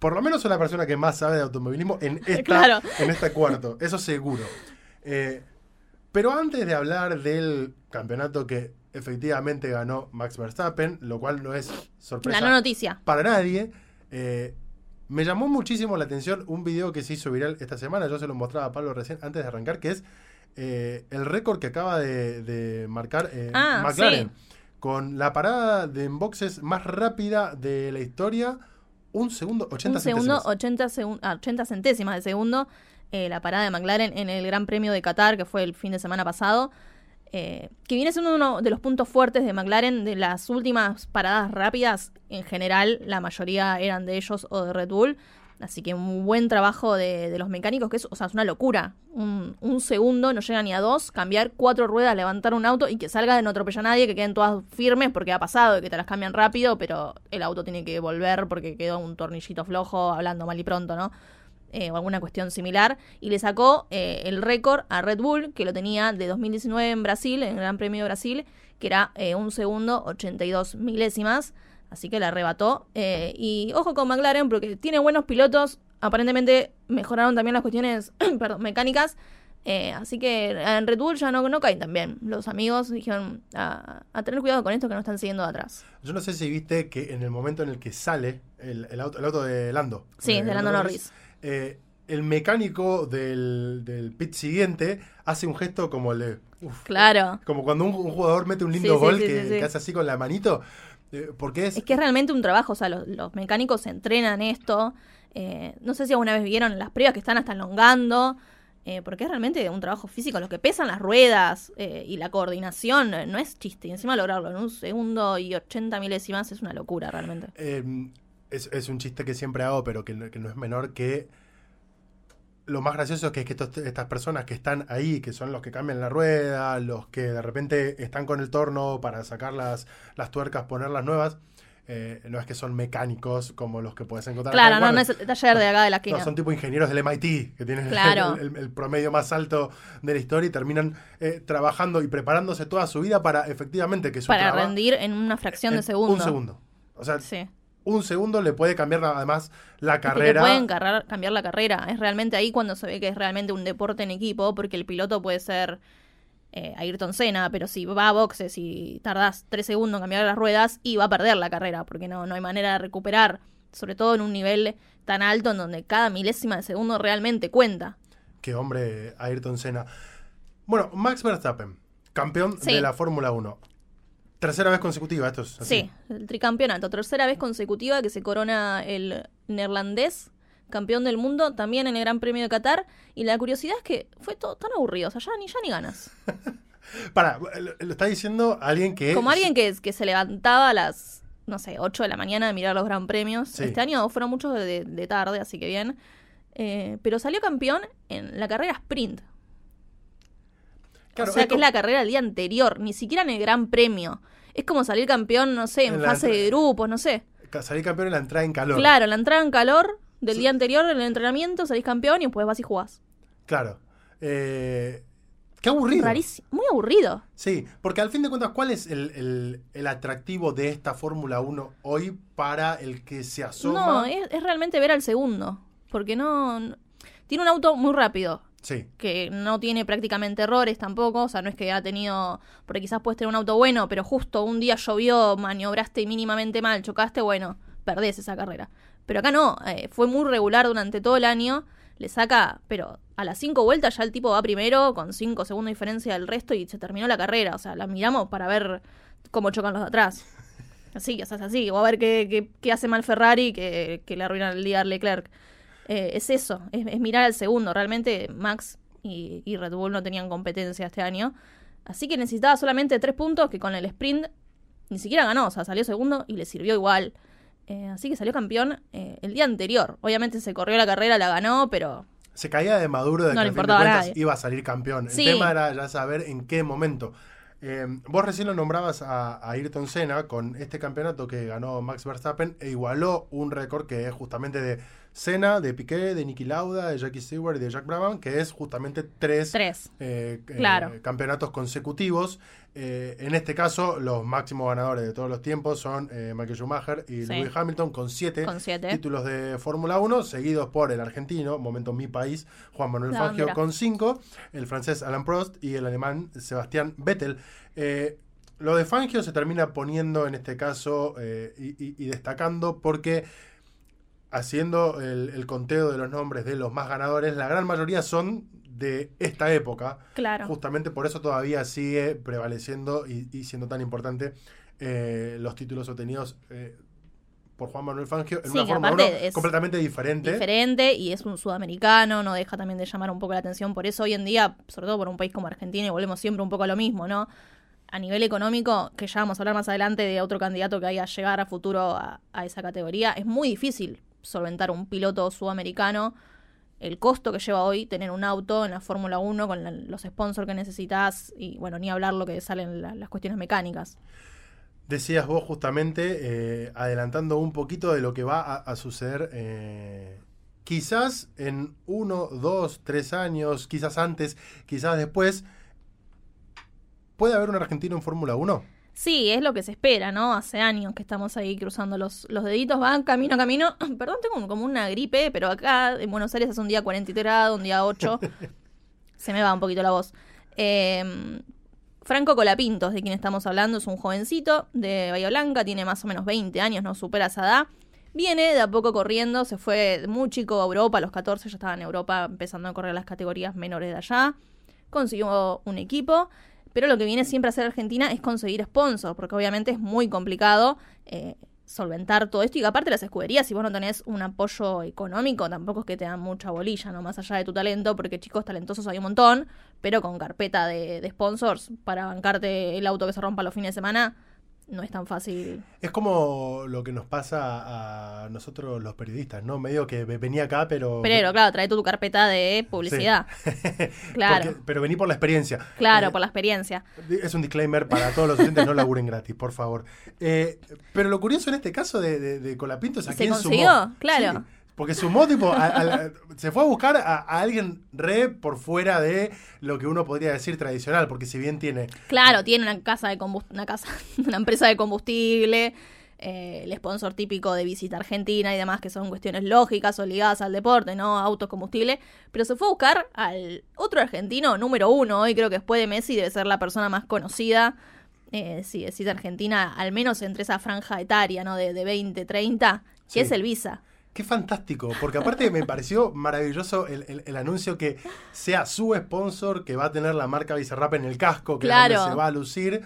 Por lo menos sos la persona que más sabe de automovilismo en, esta, Claro. en este cuarto, eso seguro. Eh, pero antes de hablar del campeonato que efectivamente ganó Max Verstappen, lo cual no es sorpresa La no noticia. para nadie. eh, me llamó muchísimo la atención un video que se hizo viral esta semana. Yo se lo mostraba a Pablo recién antes de arrancar, que es eh, el récord que acaba de, de marcar eh, Ah, McLaren. sí. Con la parada de boxes más rápida de la historia, un segundo, 80 un segundo, centésimas. 80, segun- ah, 80 centésimas de segundo. eh, la parada de McLaren en el Gran Premio de Qatar, que fue el fin de semana pasado. eh, que viene siendo uno de los puntos fuertes de McLaren. De las últimas paradas rápidas, en general, la mayoría eran de ellos o de Red Bull. Así que un buen trabajo de, de los mecánicos, que es, o sea, es una locura. Un, un segundo, no llega ni a dos, cambiar cuatro ruedas, levantar un auto y que salga de no atropella a nadie, que queden todas firmes porque ha pasado y que te las cambian rápido, pero el auto tiene que volver porque quedó un tornillito flojo, hablando mal y pronto, ¿no? Eh, o alguna cuestión similar. Y le sacó eh, el récord a Red Bull, que lo tenía de 2019 en Brasil, en el Gran Premio de Brasil, que era eh, un segundo, 82 milésimas. Así que la arrebató. Eh, y ojo con McLaren, porque tiene buenos pilotos. Aparentemente mejoraron también las cuestiones perdón, mecánicas. Eh, así que en Red Bull ya no, no caen también. Los amigos dijeron a, a tener cuidado con esto que no están siguiendo de atrás. Yo no sé si viste que en el momento en el que sale el, el auto, el auto de Lando. Sí, eh, de Lando Norris. eh, el mecánico del, del pit siguiente hace un gesto como el de. uf, Claro. Como cuando un, un jugador mete un lindo Sí, gol sí, sí, que hace así con la manito. Eh, porque es. Es que es realmente un trabajo, o sea, los, los mecánicos entrenan esto. eh, no sé si alguna vez vieron las pruebas que están hasta elongando, eh, porque es realmente un trabajo físico. Los que pesan las ruedas y la coordinación no es chiste. Y encima lograrlo en un segundo y 80 milésimas es una locura realmente. eh, es, es un chiste que siempre hago, pero que no es menor que. Lo más gracioso es que, es que estos- estas personas que están ahí, que son los que cambian la rueda, los que de repente están con el torno para sacar las, las tuercas, poner las nuevas, eh, no es que son mecánicos como los que puedes encontrar. Claro, no, no es el taller de acá de la No, esquina. son tipo ingenieros del MIT, que tienen el- Claro. el, el promedio más alto de la historia y terminan eh, trabajando y preparándose toda su vida para efectivamente que su Para rendir en una fracción en de segundo. Un segundo. O sea, Sí. Un segundo le puede cambiar además la Es que carrera. pueden cargar- cambiar la carrera. Es realmente ahí cuando se ve que es realmente un deporte en equipo, porque el piloto puede ser eh, Ayrton Senna, pero si va a boxes y tardás tres segundos en cambiar las ruedas, y va a perder la carrera, porque no, no hay manera de recuperar, sobre todo en un nivel tan alto en donde cada milésima de segundo realmente cuenta. Qué hombre, Ayrton Senna. Bueno, Max Verstappen, campeón Sí. de la Fórmula 1. Tercera vez consecutiva, esto es así. Sí, el tricampeonato, tercera vez consecutiva que se corona el neerlandés campeón del mundo, también en el Gran Premio de Qatar. Y la curiosidad es que fue todo tan aburrido, o sea, ya ni, ya ni ganas. Para, lo, lo está diciendo alguien que. Como alguien que, que se levantaba a las, no sé, 8 de la mañana a mirar los Gran Premios. Sí. Este año fueron muchos de, de tarde, así que bien. Eh, pero salió campeón en la carrera sprint. Claro, o sea, es que es la carrera del día anterior, ni siquiera en el Gran Premio. Es como salir campeón, no sé, en En fase de grupos, no sé. Salir campeón en la entrada en calor. Claro, la entrada en calor del Sí. día anterior, en el entrenamiento, salís campeón y después vas y jugás. Claro. Eh, qué aburrido. Rarísimo, muy aburrido. Sí, porque al fin de cuentas, ¿cuál es el, el- el atractivo de esta Fórmula 1 hoy para el que se asoma? No, es, es realmente ver al segundo. Porque no- Tiene un auto muy rápido. Que no tiene prácticamente errores tampoco, o sea, no es que ha tenido, porque quizás puedes tener un auto bueno, pero justo un día llovió, maniobraste mínimamente mal, chocaste, bueno, perdés esa carrera. Pero acá no, eh, fue muy regular durante todo el año, le saca, pero a las cinco vueltas ya el tipo va primero, con cinco segundos de diferencia del resto y se terminó la carrera, o sea, la miramos para ver cómo chocan los de atrás. Así, o sea, es así, o a ver qué, qué, hace mal Ferrari que, que le arruina el día a Leclerc. Eh, es eso, es, es mirar al segundo. Realmente Max y, y Red Bull no tenían competencia este año. Así que necesitaba solamente tres puntos que con el sprint ni siquiera ganó. O sea, salió segundo y le sirvió igual. Eh, así que salió campeón eh, el día anterior. Obviamente se corrió la carrera, la ganó, pero se caía de Maduro de No que fin de cuentas iba a salir campeón. Sí. El tema era ya saber en qué momento. Eh, vos recién lo nombrabas a, a Ayrton Senna con este campeonato que ganó Max Verstappen e igualó un récord que es justamente de Senna, de Piquet, de Niki Lauda, de Jackie Stewart y de Jack Brabham, que es justamente tres, tres. eh, eh, campeonatos consecutivos. Eh, en este caso, los máximos ganadores de todos los tiempos son Michael Schumacher y Sí. Lewis Hamilton con siete Con siete. títulos de Fórmula 1, seguidos por el argentino, momento mi país, Juan Manuel Fangio mira. con 5, el francés Alan Prost y el alemán Sebastián Vettel. Lo de Fangio se termina poniendo en este caso y, y- y destacando porque haciendo el, el conteo de los nombres de los más ganadores, la gran mayoría son de esta época. Claro. Justamente por eso todavía sigue prevaleciendo y, y siendo tan importante eh, los títulos obtenidos eh, por Juan Manuel Fangio en Sí, una forma aparte uno, es completamente diferente. diferente y es un sudamericano, no deja también de llamar un poco la atención. Por eso hoy en día, sobre todo por un país como Argentina, y volvemos siempre un poco a lo mismo, ¿no? A nivel económico, que ya vamos a hablar más adelante de otro candidato que vaya a llegar a futuro a, a esa categoría, es muy difícil solventar un piloto sudamericano. El costo que lleva hoy tener un auto en la Fórmula 1 con los sponsors que necesitas y, bueno, ni hablar lo que salen la- las cuestiones mecánicas. Decías vos justamente, eh, adelantando un poquito de lo que va a, a suceder, eh, quizás en uno, dos, tres años, quizás antes, quizás después, ¿puede haber un argentino en Fórmula 1? Sí, es lo que se espera, ¿no? Hace años que estamos ahí cruzando los, los deditos, van camino a camino. Perdón, tengo como una gripe, pero acá en Buenos Aires es un día 43 grados, un día 8. se me va un poquito la voz. Eh, Franco Colapinto, es de quien estamos hablando, es un jovencito de Bahía Blanca, tiene más o menos 20 años, no supera esa edad. Viene de a poco corriendo, se fue muy chico a Europa, a los 14 ya estaba en Europa empezando a correr las categorías menores de allá. Consiguió un equipo, pero lo que viene siempre a hacer Argentina es conseguir sponsors, porque obviamente es muy complicado eh, solventar todo esto. Y aparte las escuderías, si vos no tenés un apoyo económico, tampoco es que te dan mucha bolilla, ¿no? Más allá de tu talento, porque chicos talentosos hay un montón, pero con carpeta de, de sponsors para bancarte el auto que se rompa los fines de semana, no es tan fácil. Es como lo que nos pasa a nosotros los periodistas, ¿no? Medio que ve- venía acá, pero... Pero claro, trae tu carpeta de publicidad. Claro. Porque- pero vení por la experiencia. Claro, Eh, por la experiencia. Es un disclaimer para todos los oyentes, no laburen gratis, por favor. Eh, pero lo curioso en este caso de, de, de Colapinto es a ¿Se quién consiguió? sumó. Claro. Sí, porque sumó, tipo, a- a- se fue a buscar a, a alguien re por fuera de lo que uno podría decir tradicional, porque si bien tiene... Claro, tiene una casa de una casa, una empresa de combustible, eh, el sponsor típico de Visita Argentina y demás, que son cuestiones lógicas o ligadas al deporte, ¿no? Autos, combustible. Pero se fue a buscar al otro argentino número uno, hoy creo que después de Messi debe ser la persona más conocida. Eh, si decís Argentina, al menos entre esa franja etaria, ¿no? De, de 20, 30, que Sí. es el Visa. Qué fantástico, porque aparte me pareció maravilloso el, el- el anuncio que sea su sponsor, que va a tener la marca Bizarrap en el casco, que es Claro. donde se va a lucir,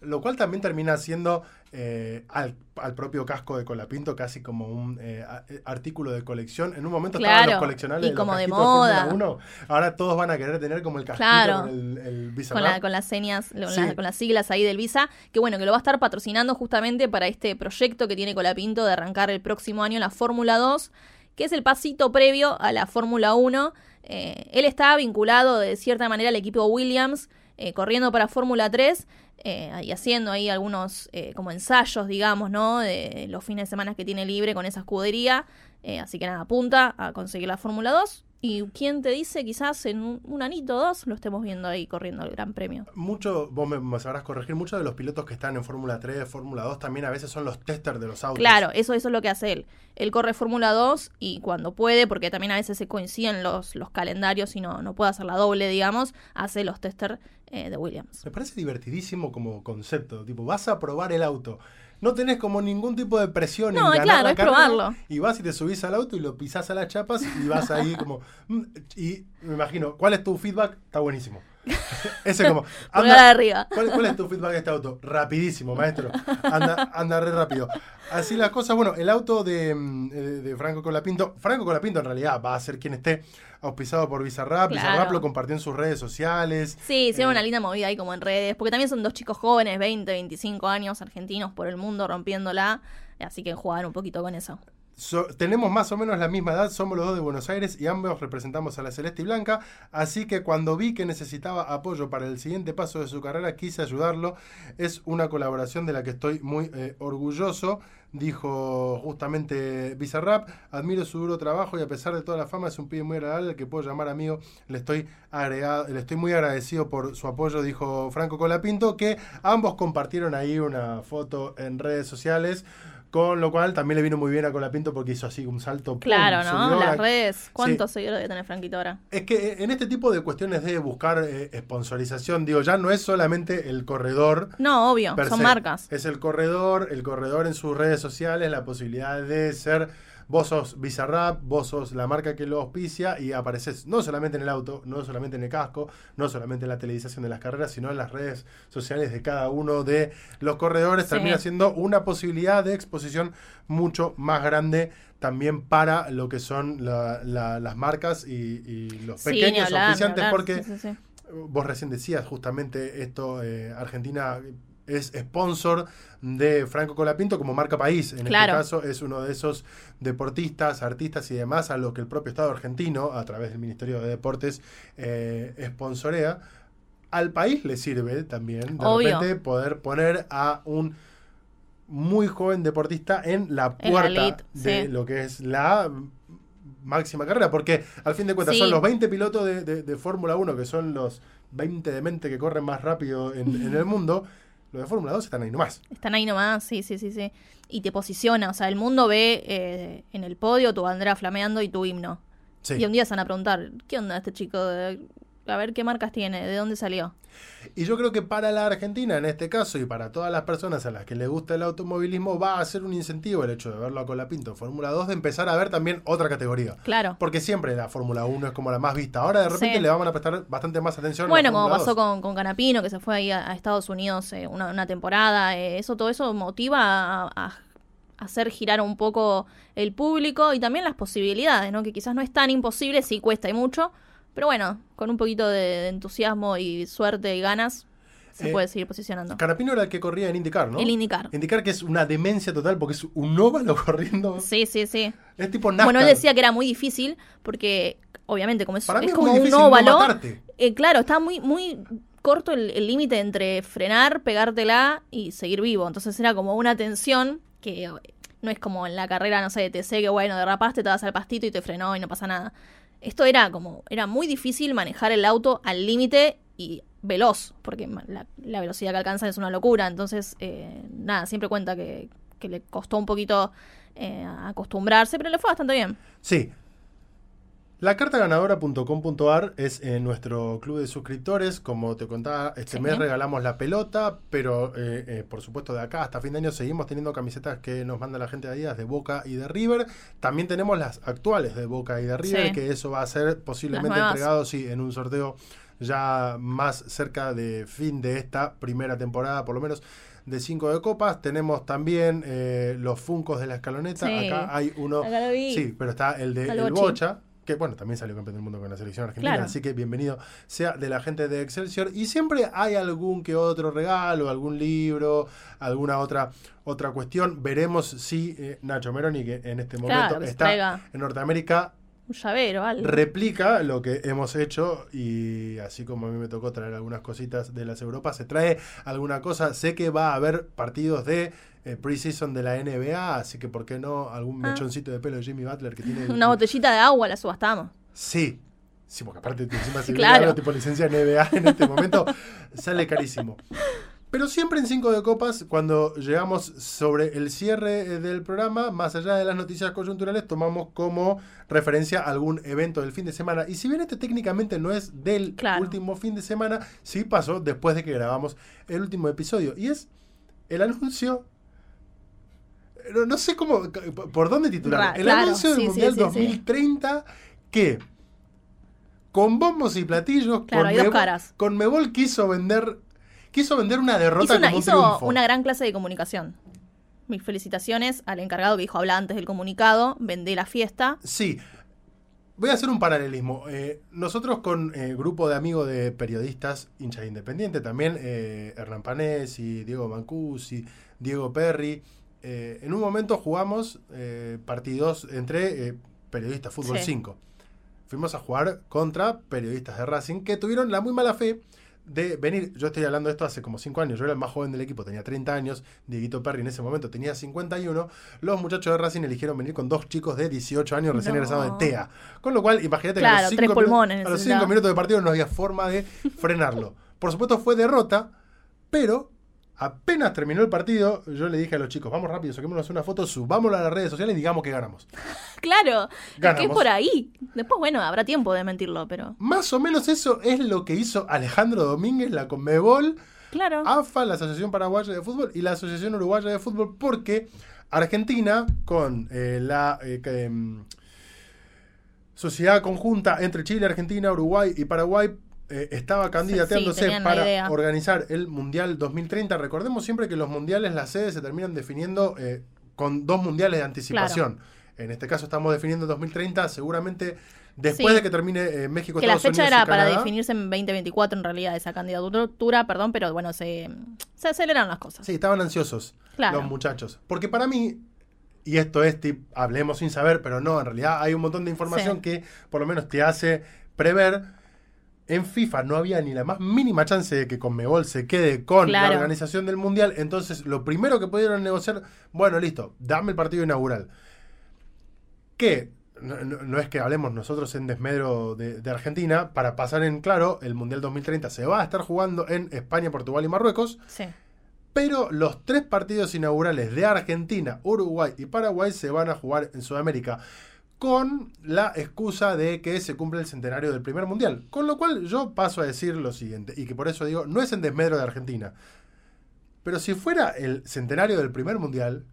lo cual también termina siendo eh, al, al propio casco de Colapinto casi como un eh, eh, artículo de colección. En un momento estaban los coleccionables y de como de Fórmula moda. 1, ahora todos van a querer tener como el casquito Claro. con el, el con, la- con las señas, con, Sí. la- con las siglas ahí del Visa, que bueno, que lo va a estar patrocinando justamente para este proyecto que tiene Colapinto de arrancar el próximo año la Fórmula 2, que es el pasito previo a la Fórmula 1. Eh, él está vinculado de cierta manera al equipo Williams, eh, corriendo para Fórmula 3 eh, y haciendo ahí algunos eh, como ensayos, digamos, ¿no? De los fines de semana que tiene libre con esa escudería. Eh, así que nada, apunta a conseguir la Fórmula 2. Y quién te dice, quizás en un, un anito o dos lo estemos viendo ahí corriendo el Gran Premio. Mucho, vos me, me sabrás corregir, muchos de los pilotos que están en Fórmula 3, Fórmula 2 también a veces son los testers de los autos. Claro, eso, eso es lo que hace él. Él corre Fórmula 2 y cuando puede, porque también a veces se coinciden los, los calendarios y no, no puede hacer la doble, digamos, hace los tester eh, de Williams. Me parece divertidísimo como concepto. Tipo, vas a probar el auto. No tenés como ningún tipo de presión No, en ganar claro, la es probarlo. Y vas y te subís al auto y lo pisás a las chapas y vas ahí como... Y me imagino, ¿cuál es tu feedback? Está buenísimo. Ese como... Anda- arriba. ¿Cuál, cuál es tu feedback de este auto? Rapidísimo, maestro. Anda, anda re rápido. Así las cosas. Bueno, el auto de, de- de Franco Colapinto. Franco Colapinto en realidad va a ser quien esté auspiciado por Bizarrap. Claro. Bizarrap lo compartió en sus redes sociales. Sí, hicieron Eh, una linda movida ahí como en redes, porque también son dos chicos jóvenes, 20, 25 años, argentinos por el mundo rompiéndola, así que jugar un poquito con eso. Tenemos más o menos la misma edad, somos los dos de Buenos Aires y ambos representamos a la Celeste y Blanca, así que cuando vi que necesitaba apoyo para el siguiente paso de su carrera, quise ayudarlo. Es una colaboración de la que estoy muy eh, orgulloso, dijo justamente Bizarrap. Admiro su duro trabajo y a pesar de toda la fama es un pibe muy agradable al que puedo llamar amigo. Le estoy, agregado, le estoy muy agradecido por su apoyo, dijo Franco Colapinto, que ambos compartieron ahí una foto en redes sociales. Con lo cual también le vino muy bien a Colapinto porque hizo así un salto. ¡pum! Claro, ¿no? Las la- redes, ¿cuántos seguidores debe tener Franquito ahora? Es que en este tipo de cuestiones de buscar eh, sponsorización, digo, ya no es solamente el corredor. No, obvio, son se. marcas. Es el corredor, el corredor en sus redes sociales, la posibilidad de ser vos sos Bizarrap, vos sos la marca que lo auspicia y apareces no solamente en el auto, no solamente en el casco, no solamente en la televisación de las carreras, sino en las redes sociales de cada uno de los corredores. Sí. Termina siendo una posibilidad de exposición mucho más grande también para lo que son la- la- las marcas y, y los Sí, pequeños hablar, auspiciantes, porque sí. vos recién decías justamente esto, eh, Argentina es sponsor de Franco Colapinto como marca país. En Claro. este caso es uno de esos deportistas, artistas y demás a los que el propio Estado argentino, a través del Ministerio de Deportes, eh, sponsorea. Al país le sirve también de Obvio. repente poder poner a un muy joven deportista en la En la puerta elite, de sí. lo que es la máxima carrera, porque al fin de cuentas Sí. son los 20 pilotos de, de- de Fórmula 1, que son los 20 de mente que corren más rápido en, en el mundo, los de Fórmula 2 están ahí nomás. Están ahí nomás, sí, sí, sí, sí. Y te posiciona, o sea, el mundo ve eh, en el podio tu bandera flameando y tu himno. Sí. Y un día se van a preguntar, ¿qué onda este chico? De- A ver qué marcas tiene, de dónde salió. Y yo creo que para la Argentina, en este caso, y para todas las personas a las que les gusta el automovilismo, va a ser un incentivo el hecho de verlo a Colapinto en Fórmula 2, de empezar a ver también otra categoría. Claro. Porque siempre la Fórmula 1 es como la más vista. Ahora de repente Sí. le van a prestar bastante más atención. a la Bueno, como pasó 2. con, con Canapino, que se fue ahí a, a Estados Unidos eh, una, una temporada, eh, eso, todo eso motiva a, a hacer girar un poco el público y también las posibilidades, ¿no? Que quizás no es tan imposible, sí cuesta y mucho, pero bueno, con un poquito de, entusiasmo y suerte y ganas, se Eh, puede seguir posicionando. Carapino era el que corría en IndyCar, ¿no? El IndyCar. IndyCar que es una demencia total porque es un óvalo corriendo. Sí, sí, sí. Es tipo NASCAR. Bueno, él decía que era muy difícil porque, obviamente, como es, Para mí es es como un no óvalo, eh, claro, está muy, muy corto el el límite entre frenar, pegártela y seguir vivo. Entonces era como una tensión que eh, no es como en la carrera, no sé, de TC, que bueno, derrapaste, te vas al pastito y te frenó y no pasa nada. Esto era como, era muy difícil manejar el auto al límite y veloz, porque la, velocidad que alcanzan es una locura. Entonces, eh, nada, siempre cuenta que, que le costó un poquito eh, acostumbrarse, pero le fue bastante bien. Sí. La carta ganadora.com.ar es eh, nuestro club de suscriptores. Como te contaba, este Sí. mes regalamos la pelota, pero eh, eh, por supuesto de acá hasta fin de año seguimos teniendo camisetas que nos manda la gente de Adidas de Boca y de River. También tenemos las actuales de Boca y de River, Sí. que eso va a ser posiblemente entregado sí, en un sorteo ya más cerca de fin de esta primera temporada, por lo menos de 5 de copas. Tenemos también eh, los Funcos de la escaloneta. Sí. Acá hay uno. Acá lo vi. Sí, pero está el de el. Bocha, que bueno, también salió campeón del mundo con la selección argentina, Claro. así que bienvenido sea de la gente de Excelsior. Y siempre hay algún que otro regalo, algún libro, alguna otra otra cuestión. Veremos si eh, Nacho Meroni, que en este momento Claro, está en Norteamérica, un llavero, algo. replica lo que hemos hecho y así como a mí me tocó traer algunas cositas de las Europas, se trae alguna cosa. Sé que va a haber partidos de eh, preseason de la NBA, así que por qué no algún Ah. mechoncito de pelo de Jimmy Butler que tiene Una botellita de agua la subastamos. Sí. Sí, porque aparte encima si Claro. algo tipo licencia NBA en este momento sale carísimo. Pero siempre en Cinco de Copas, cuando llegamos sobre el cierre eh, del programa, más allá de las noticias coyunturales, tomamos como referencia algún evento del fin de semana. Y si bien este técnicamente no es del Claro. último fin de semana, sí pasó después de que grabamos el último episodio. Y es el anuncio. No, no sé cómo, por dónde titular. Ra- El claro, anuncio del sí, Mundial sí, sí. 2030 que con bombos y platillos Claro, hay dos Conmebol- caras. Conmebol quiso vender quiso vender una derrota Hizo, una, como hizo triunfo. una gran clase de comunicación. Mis felicitaciones al encargado que dijo, habla antes del comunicado, vendé la fiesta. Sí. Voy a hacer un paralelismo. Eh, nosotros con eh, grupo de amigos de periodistas, hincha independiente, también eh, Hernán Panesi, Diego Mancusi, Diego Perry, eh, en un momento jugamos eh, partidos entre eh, periodistas Fútbol Sí. 5. Fuimos a jugar contra periodistas de Racing que tuvieron la muy mala fe de venir. Yo estoy hablando de esto hace como 5 años. Yo era el más joven del equipo, tenía 30 años. Dieguito Perry en ese momento tenía 51. Los muchachos de Racing eligieron venir con dos chicos de 18 años recién No. egresados de TEA. Con lo cual, imagínate que a Claro, los 5 minutos, a los necesitaba. cinco minutos de partido no había forma de frenarlo. Por supuesto, fue derrota, pero apenas terminó el partido, yo le dije a los chicos, vamos rápido, saquémonos una foto, subámosla a las redes sociales y digamos que ganamos. Claro, es que Ganamos. es por ahí. Después, bueno, habrá tiempo de mentirlo, pero... Más o menos eso es lo que hizo Alejandro Domínguez, la Conmebol, Claro. AFA, la Asociación Paraguaya de Fútbol y la Asociación Uruguaya de Fútbol, porque Argentina con eh, la eh, que, mm, sociedad conjunta entre Chile, Argentina, Uruguay y Paraguay eh, estaba candidateándose para organizar el Mundial 2030. Recordemos siempre que los mundiales, las sedes se terminan definiendo eh, con dos mundiales de anticipación. En este caso estamos definiendo 2030, seguramente después Sí. de que termine eh, México, Que la fecha Unidos era para definirse en 2024 en realidad esa candidatura, perdón, pero bueno, se, se aceleran las cosas. Sí, estaban ansiosos Claro. los muchachos. Porque para mí, y esto es, tip, hablemos sin saber, pero no, en realidad hay un montón de información Sí. que por lo menos te hace prever. En FIFA no había ni la más mínima chance de que Conmebol se quede con la organización del Mundial. Entonces, lo primero que pudieron negociar, bueno, listo, dame el partido inaugural. Que no, no- no es que hablemos nosotros en desmedro de, de Argentina, para pasar en claro, el Mundial 2030 se va a estar jugando en España, Portugal y Marruecos. Sí. Pero los tres partidos inaugurales de Argentina, Uruguay y Paraguay se van a jugar en Sudamérica con la excusa de que se cumple el centenario del primer mundial. Con lo cual yo paso a decir lo siguiente, y que por eso digo, no es en desmedro de Argentina. Pero si fuera el centenario del primer mundial,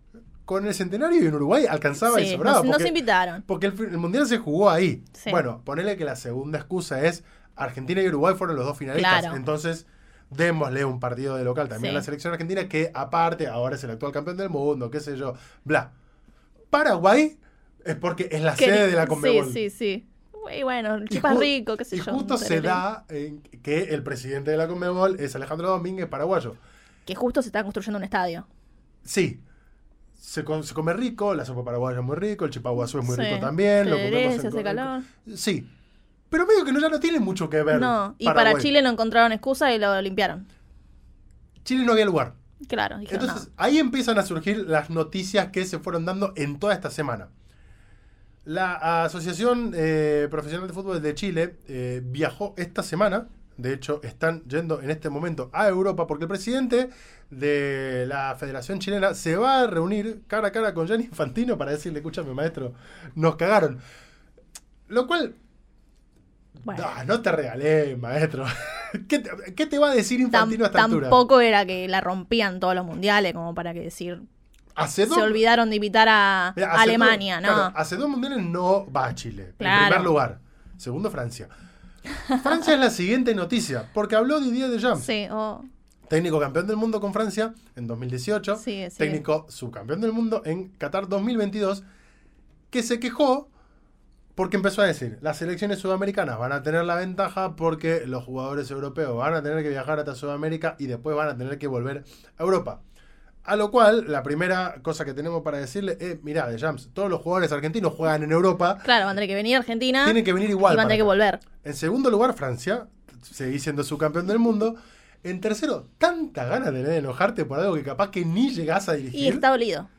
con el centenario en Uruguay alcanzaba y sobraba. nos, nos porque- invitaron. porque el, mundial se jugó ahí. Sí. Bueno, ponele que la segunda excusa es Argentina y Uruguay fueron los dos finalistas. Claro. Entonces, démosle un partido de local también Sí. a la selección argentina, que aparte ahora es el actual campeón del mundo, qué sé yo, bla. Paraguay es porque es la Que- sede de la Conmebol. Sí, sí, sí. Y bueno, Y ju- rico, qué sé y yo. justo se da en que el presidente de la Conmebol es Alejandro Domínguez, paraguayo. Que justo se está construyendo un estadio. Sí. Se, com- se come rico, la sopa paraguaya es muy rico, el chipaguazú es muy Sí. rico también. Lo comemos en hace calor. Sí. Pero medio que no, ya no tiene mucho que ver. No, y Paraguay. para Chile no encontraron excusa y lo limpiaron. Chile no había lugar. Claro, dijeron Entonces, no. ahí empiezan a surgir las noticias que se fueron dando en toda esta semana. La Asociación eh, Profesional de Fútbol de Chile eh, viajó esta semana. De hecho, están yendo en este momento a Europa porque el presidente de la Federación Chilena se va a reunir cara a cara con Gianni Infantino para decirle, escúchame maestro, nos cagaron. Lo cual, Bueno. ah, no te regalé, maestro. ¿Qué te, qué te va a decir Infantino a esta altura? tampoco era que la rompían todos los mundiales, como para que decir. Hace Se olvidaron de invitar a Mira, Alemania, dos- ¿no? claro, hace dos mundiales no va a Chile. Claro. En primer lugar. Segundo, Francia. Francia es la siguiente noticia, porque habló Didier Deschamps, Sí, oh, técnico campeón del mundo con Francia en 2018, Sigue, sigue. técnico subcampeón del mundo en Qatar 2022, que se quejó porque empezó a decir, las selecciones sudamericanas van a tener la ventaja porque los jugadores europeos van a tener que viajar hasta Sudamérica y después van a tener que volver a Europa. A lo cual, la primera cosa que tenemos para decirle es, mirá, de Jams, todos los jugadores argentinos juegan en Europa, claro, van a tener que venir a Argentina tienen que venir igual. y van a tener que volver. En segundo lugar, Francia, seguís siendo subcampeón del mundo. En tercero, tanta ganas de de enojarte por algo que capaz que ni llegás a Y dirigir. está dolido.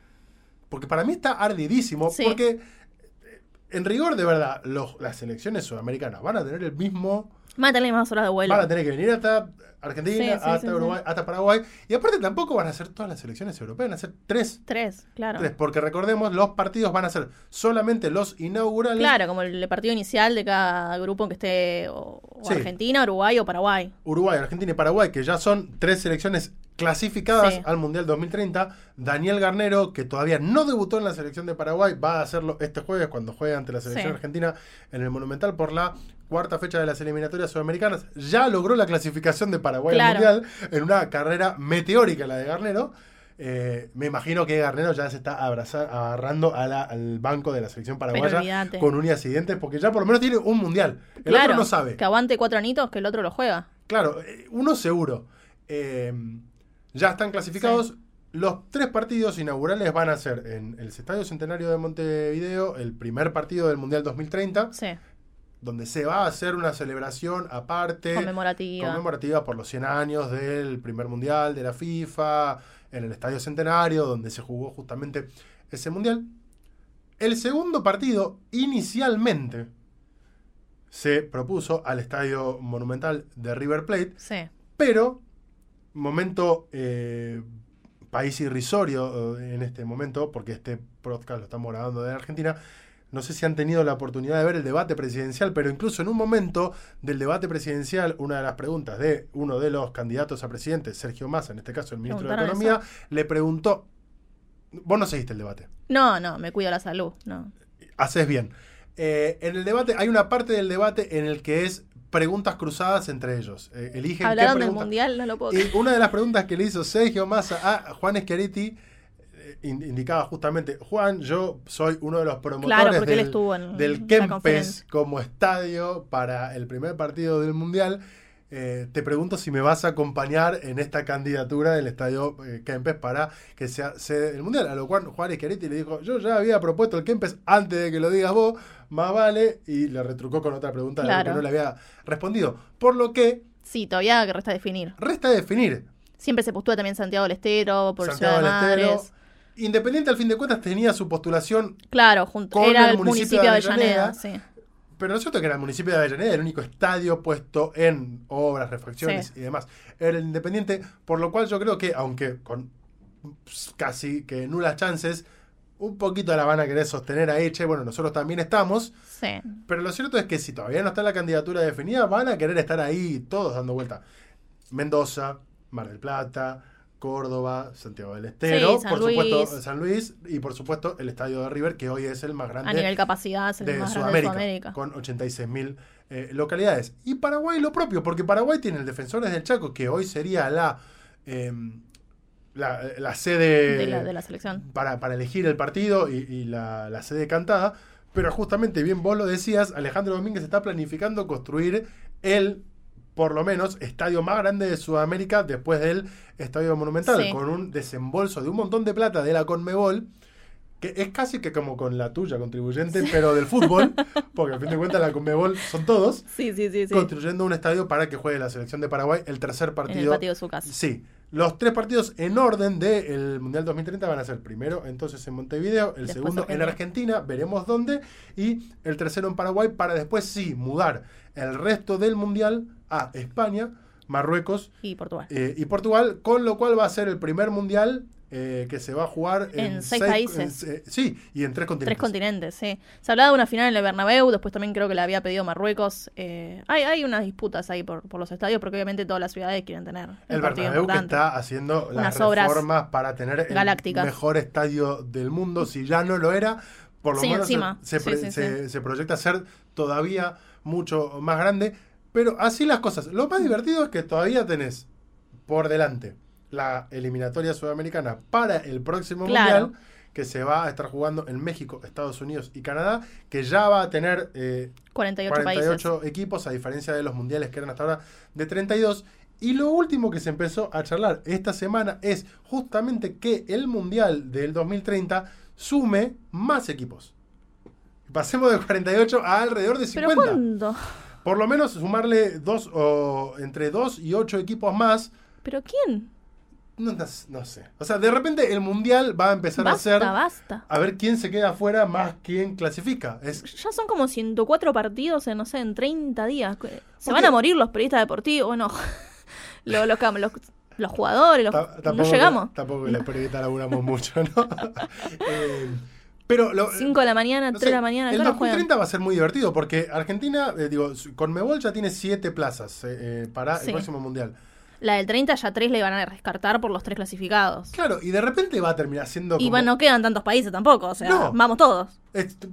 Porque para mí está ardidísimo. Sí. Porque, eh, en rigor, de verdad, los- las selecciones sudamericanas van a tener el mismo. Van a tener mismas horas de vuelo. Van a tener que venir hasta Argentina, Sí, sí, hasta sí, Uruguay, hasta Paraguay. Y aparte, tampoco van a ser todas las selecciones europeas, van a ser tres. Tres, claro. Tres, porque recordemos, los partidos van a ser solamente los inaugurales. Claro, como el partido inicial de cada grupo que esté o, o Sí. Argentina, Uruguay o Paraguay. Uruguay, Argentina y Paraguay, que ya son tres selecciones clasificadas Sí. al Mundial 2030. Daniel Garnero, que todavía no debutó en la selección de Paraguay, va a hacerlo este jueves cuando juegue ante la selección Sí. argentina en el Monumental por la cuarta fecha de las eliminatorias sudamericanas. Ya logró la clasificación de Paraguay Claro. al Mundial en una carrera meteórica la de Garnero. Eh, me imagino que Garnero ya se está abraza- agarrando a la- al banco de la selección paraguaya con uñas y dientes, porque ya por lo menos tiene un mundial. El claro, otro no sabe. que aguante cuatro anitos que el otro lo juega. Claro, eh, uno seguro. Eh, ya están clasificados. Los tres partidos inaugurales van a ser en el Estadio Centenario de Montevideo, el primer partido del Mundial 2030, Sí, donde se va a hacer una celebración aparte, conmemorativa. conmemorativa por los 100 años del primer Mundial de la FIFA, en el Estadio Centenario, donde se jugó justamente ese Mundial. El segundo partido, inicialmente, se propuso al Estadio Monumental de River Plate, sí. pero, momento eh, país irrisorio eh, en este momento, porque este podcast lo estamos grabando de Argentina. No sé si han tenido la oportunidad de ver el debate presidencial, pero incluso en un momento del debate presidencial, una de las preguntas de uno de los candidatos a presidente, Sergio Massa, en este caso el ministro de Economía, le preguntó Vos no seguiste el debate. No, no, me cuido la salud, no. Haces bien. Eh, en el debate, hay una parte del debate en el que es preguntas cruzadas entre ellos. Eh, eligen qué Hablaron del mundial, no lo puedo Y creer. una de las preguntas que le hizo Sergio Massa a Juan Schiaretti eh, in- indicaba justamente, Juan, yo soy uno de los promotores Claro, porque él del, en del Kempes como estadio para el primer partido del Mundial. Eh, te pregunto si me vas a acompañar en esta candidatura del estadio eh, Kempes para que sea sede del Mundial. A lo cual Juan Schiaretti le dijo, yo ya había propuesto el Kempes antes de que lo digas vos, más vale, y le retrucó con otra pregunta Claro. que no le había respondido. Por lo que Sí, todavía resta definir. resta definir Siempre se postula también Santiago del Estero, por Santiago Ciudad de Estero. Madres. Independiente, al fin de cuentas, tenía su postulación, Claro, junto, Con era el municipio de Avellaneda. Avellaneda, sí. Pero no es cierto que era el municipio de Avellaneda, el único estadio puesto en obras, refacciones Sí. y demás. Era el Independiente, por lo cual yo creo que, aunque con casi que nulas chances, un poquito la van a querer sostener ahí, che, bueno, nosotros también estamos, Sí. pero lo cierto es que si todavía no está la candidatura definida, van a querer estar ahí todos dando vuelta. Mendoza, Mar del Plata, Córdoba, Santiago del Estero, Sí, San por supuesto Luis. San Luis y por supuesto el estadio de River, que hoy es el más grande A nivel capacidad es el de más grande de Sudamérica, Sudamérica. con 86.000 eh, localidades. Y Paraguay lo propio, porque Paraguay tiene el Defensores del Chaco, que hoy sería la, eh, la, la sede De la, de la selección. para, para elegir el partido y, y la, la sede cantada. Pero justamente, bien vos lo decías, Alejandro Domínguez está planificando construir el, por lo menos, estadio más grande de Sudamérica después del Estadio Monumental, Sí. con un desembolso de un montón de plata de la Conmebol, que es casi que como con la tuya contribuyente, pero del fútbol, porque al fin de cuentas la Conmebol son todos, Sí, sí, sí, sí. construyendo un estadio para que juegue la selección de Paraguay el tercer En partido el patio de su casa. Sí, los tres partidos en orden del Mundial 2030 van a ser primero entonces en Montevideo, el Después segundo en. Argentina, veremos dónde, y el tercero en Paraguay para después sí mudar el resto del Mundial a España, Marruecos Y Portugal. eh, y Portugal, con lo cual va a ser el primer Mundial eh, que se va a jugar en, En seis países. en- eh, sí, y en tres continentes. Tres continentes, sí. Se hablaba de una final en el Bernabéu, después también creo que la había pedido Marruecos. Eh, hay, hay unas disputas ahí por, por los estadios, porque obviamente todas las ciudades quieren tener el, El Bernabéu que está haciendo las reformas para tener el mejor estadio del mundo. Si ya no lo era, por lo Sí, menos se- encima. se, Sí, pre- sí, se- se proyecta ser todavía mucho más grande. Pero así las cosas. Lo más divertido es que todavía tenés por delante la eliminatoria sudamericana para el próximo Claro. mundial que se va a estar jugando en México, Estados Unidos y Canadá, que ya va a tener eh, 48, países. 48 equipos, a diferencia de los mundiales que eran hasta ahora de 32. Y lo último que se empezó a charlar esta semana es justamente que el mundial del 2030 sume más equipos. Pasemos de 48 a alrededor de ¿Pero 50. cuándo? Por lo menos sumarle dos o entre 2 y 8 equipos más. ¿Pero quién? No, no- no sé. O sea, de repente el mundial va a empezar a ser basta. a ver quién se queda afuera más quién clasifica. Es Ya son como 104 partidos en, no sé, en 30 días. Se ¿Por van a morir los periodistas deportivos. Bueno, los, los, los, los jugadores, los- Ta- no llegamos. Que, tampoco que les periodistas laburamos mucho, ¿no? Eh, pero lo, 5 de la mañana, no 3 de la mañana, el ¿qué hora juegan? 2030 va a ser muy divertido porque Argentina, eh, digo, con Mebol ya tiene siete plazas eh, eh, para Sí. el próximo mundial. La del 30 ya 3 le iban a descartar por los tres clasificados. Claro, y de repente va a terminar siendo Y como, bueno, no quedan tantos países tampoco, o sea, No. vamos todos,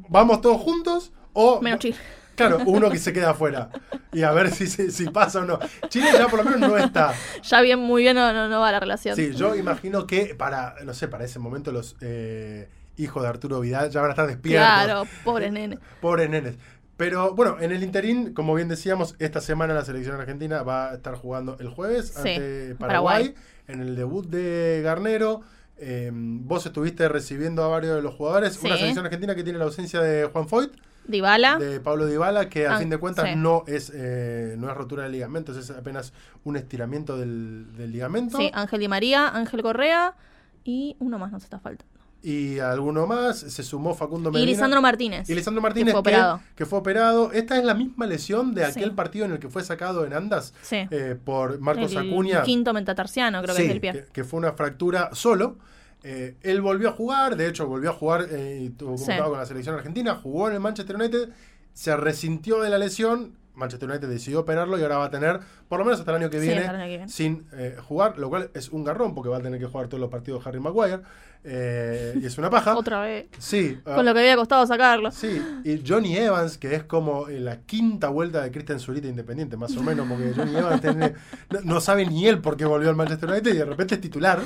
vamos todos juntos o menos Chile. claro, uno que se queda afuera y a ver si, si, si pasa o no. Chile ya por lo menos no está. Ya bien, muy bien no, no, no va la relación. Sí, yo imagino que para, no sé, para ese momento los eh, hijos de Arturo Vidal ya van a estar despiertos. Claro, pobre nene. Pobres nenes. Pero bueno, en el interín, como bien decíamos, esta semana la selección argentina va a estar jugando el jueves Sí, ante Paraguay, Paraguay. en el debut de Garnero. Eh, vos estuviste recibiendo a varios de los jugadores. Sí. Una selección argentina que tiene la ausencia de Juan Foyt, Dybala, de Pablo Dybala, que a Ah, fin de cuentas sí. no es eh, no es rotura de ligamentos, es apenas un estiramiento del, del ligamento. sí, Ángel Di María, Ángel Correa y uno más nos está faltando. Y alguno más, se sumó Facundo Medina. Y Lisandro Martínez. Y Lisandro Martínez, que fue operado. que fue operado. Esta es la misma lesión de aquel Sí. partido en el que fue sacado en Andas Sí. eh, por Marcos el Acuña. quinto metatarsiano, creo que es del pie. que, que fue una fractura solo. Eh, él volvió a jugar, de hecho volvió a jugar eh, y convocado con la selección argentina, jugó en el Manchester United, se resintió de la lesión Manchester United decidió operarlo y ahora va a tener, por lo menos hasta el año que viene, hasta el año que viene. sin eh, jugar, lo cual es un garrón porque va a tener que jugar todos los partidos de Harry Maguire eh, y es una paja. Otra vez. Sí, ah, Con lo que había costado sacarlo. Sí, y Johnny Evans, que es como eh, la quinta vuelta de Christian Zurita Independiente, más o menos, porque Johnny Evans tiene- no, no sabe ni él por qué volvió al Manchester United y de repente es titular.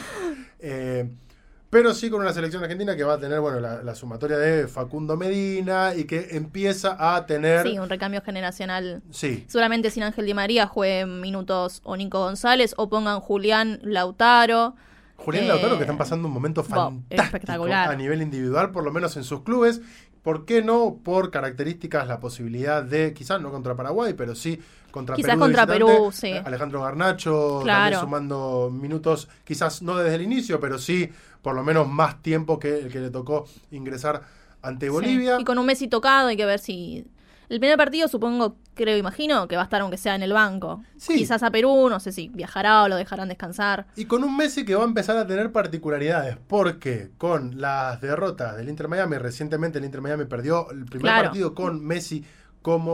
Eh, pero sí con una selección argentina que va a tener, bueno, la, la sumatoria de Facundo Medina y que empieza a tener... Sí, un recambio generacional. Sí, Seguramente sin Ángel Di María juegue minutos o Nico González o pongan Julián Lautaro. Julián Eh, Lautaro que están pasando un momento fantástico espectacular. a nivel individual, por lo menos en sus clubes. ¿Por qué no? Por características, la posibilidad de, quizás no contra Paraguay, pero sí contra Quizás Perú. de contra. Perú, sí. Eh, Alejandro Garnacho Claro. también sumando minutos, quizás no desde el inicio, pero sí por lo menos más tiempo que el que le tocó ingresar ante Sí. Bolivia. Y con un Messi tocado hay que ver si... El primer partido supongo, creo, imagino, que va a estar aunque sea en el banco. Sí. Quizás a Perú, no sé si viajará o lo dejarán descansar. Y con un Messi que va a empezar a tener particularidades, porque con las derrotas del Inter Miami, recientemente el Inter Miami perdió el primer Claro. partido con Messi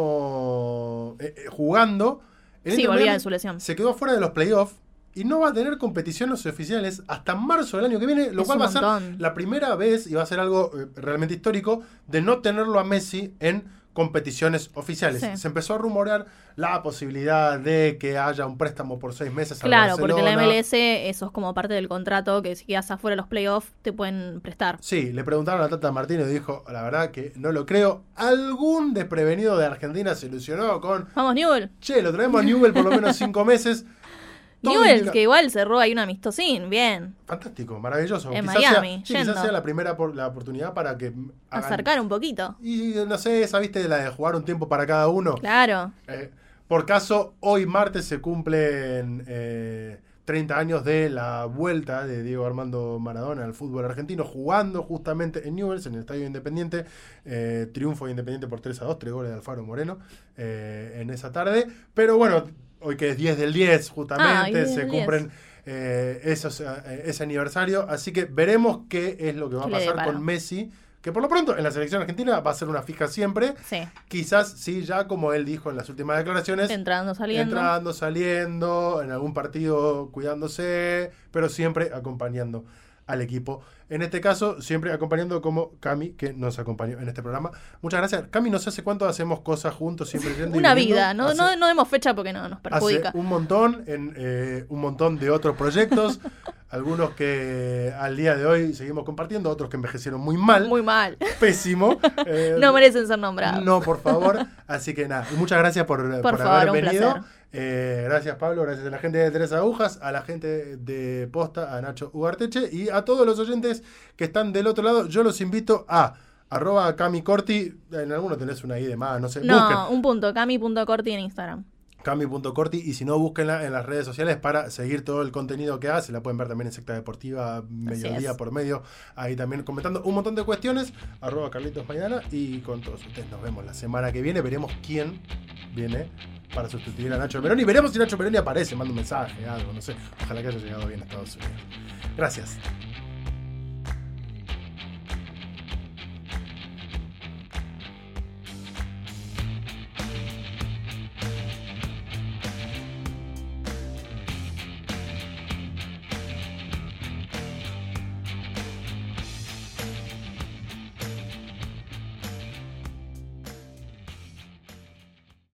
como eh, eh, jugando. El Sí, volvía de su lesión. Se quedó fuera de los playoffs y no va a tener competiciones oficiales hasta marzo del año que viene, lo Es cual va a ser la primera vez y va a ser algo eh, realmente histórico de no tenerlo a Messi en competiciones oficiales. Sí. Se empezó a rumorear la posibilidad de que haya un préstamo por seis meses. al Claro, porque la. MLS, eso es como parte del contrato, que si quedas afuera de los playoffs, te pueden prestar. Sí, le preguntaron a Tata Martino y dijo, la verdad que no lo creo. Algún desprevenido de Argentina se ilusionó con, Vamos, Newell. che, lo traemos a Newell por lo menos cinco meses. Que igual cerró ahí un amistosín, bien. Fantástico, maravilloso. En Quizás Miami, sea, sí, yendo. quizás sea la primera por, la oportunidad para que hagan- Acercar un poquito. Y no sé, esa viste la de jugar un tiempo para cada uno. Claro. Eh, por caso, hoy martes se cumplen eh, 30 años de la vuelta de Diego Armando Maradona al fútbol argentino, jugando justamente en Newell's, en el Estadio Independiente. Eh, triunfo de Independiente por 3 a 2, tres goles de Alfaro Moreno eh, en esa tarde. Pero bueno, hoy que es 10 del 10, justamente, Ah, 10 se cumplen eh, esos, ese aniversario. Así que veremos qué es lo que va a ¿Qué le pasar con Messi. Que por lo pronto en la selección argentina va a ser una fija siempre. Sí. Quizás sí, ya como él dijo en las últimas declaraciones, Entrando, saliendo. entrando, saliendo, en algún partido cuidándose, pero siempre acompañando al equipo. En este caso, siempre acompañando como Cami, que nos acompañó en este programa. Muchas gracias. Cami, no sé hace cuánto hacemos cosas juntos, siempre yendo Una vida. No, Hace- no, no demos fecha porque no nos perjudica. Hace un montón, en eh, un montón de otros proyectos, algunos que al día de hoy seguimos compartiendo, otros que envejecieron muy mal, Muy mal. pésimo. Eh, No merecen ser nombrados. no, por favor. Así que nada, muchas gracias por, por favor, haber venido. Eh, gracias Pablo, gracias a la gente de Tres Agujas, a la gente de Posta, a Nacho Ugarteche y a todos los oyentes que están del otro lado. Yo los invito a arroba Cami Corti, en alguno tenés una I de más, no sé, No, busquen un punto. Cami.corti en Instagram. cami.corti y si no, búsquenla en las redes sociales para seguir todo el contenido que hace. La pueden ver también en Secta Deportiva, mediodía por medio, ahí también comentando un montón de cuestiones. Arroba Carlitos Maidana y con todos ustedes nos vemos la semana que viene. Veremos quién viene para sustituir a Nacho Peroni. Veremos si Nacho Peroni aparece, manda un mensaje, algo, no sé. Ojalá que haya llegado bien a Estados Unidos. Gracias.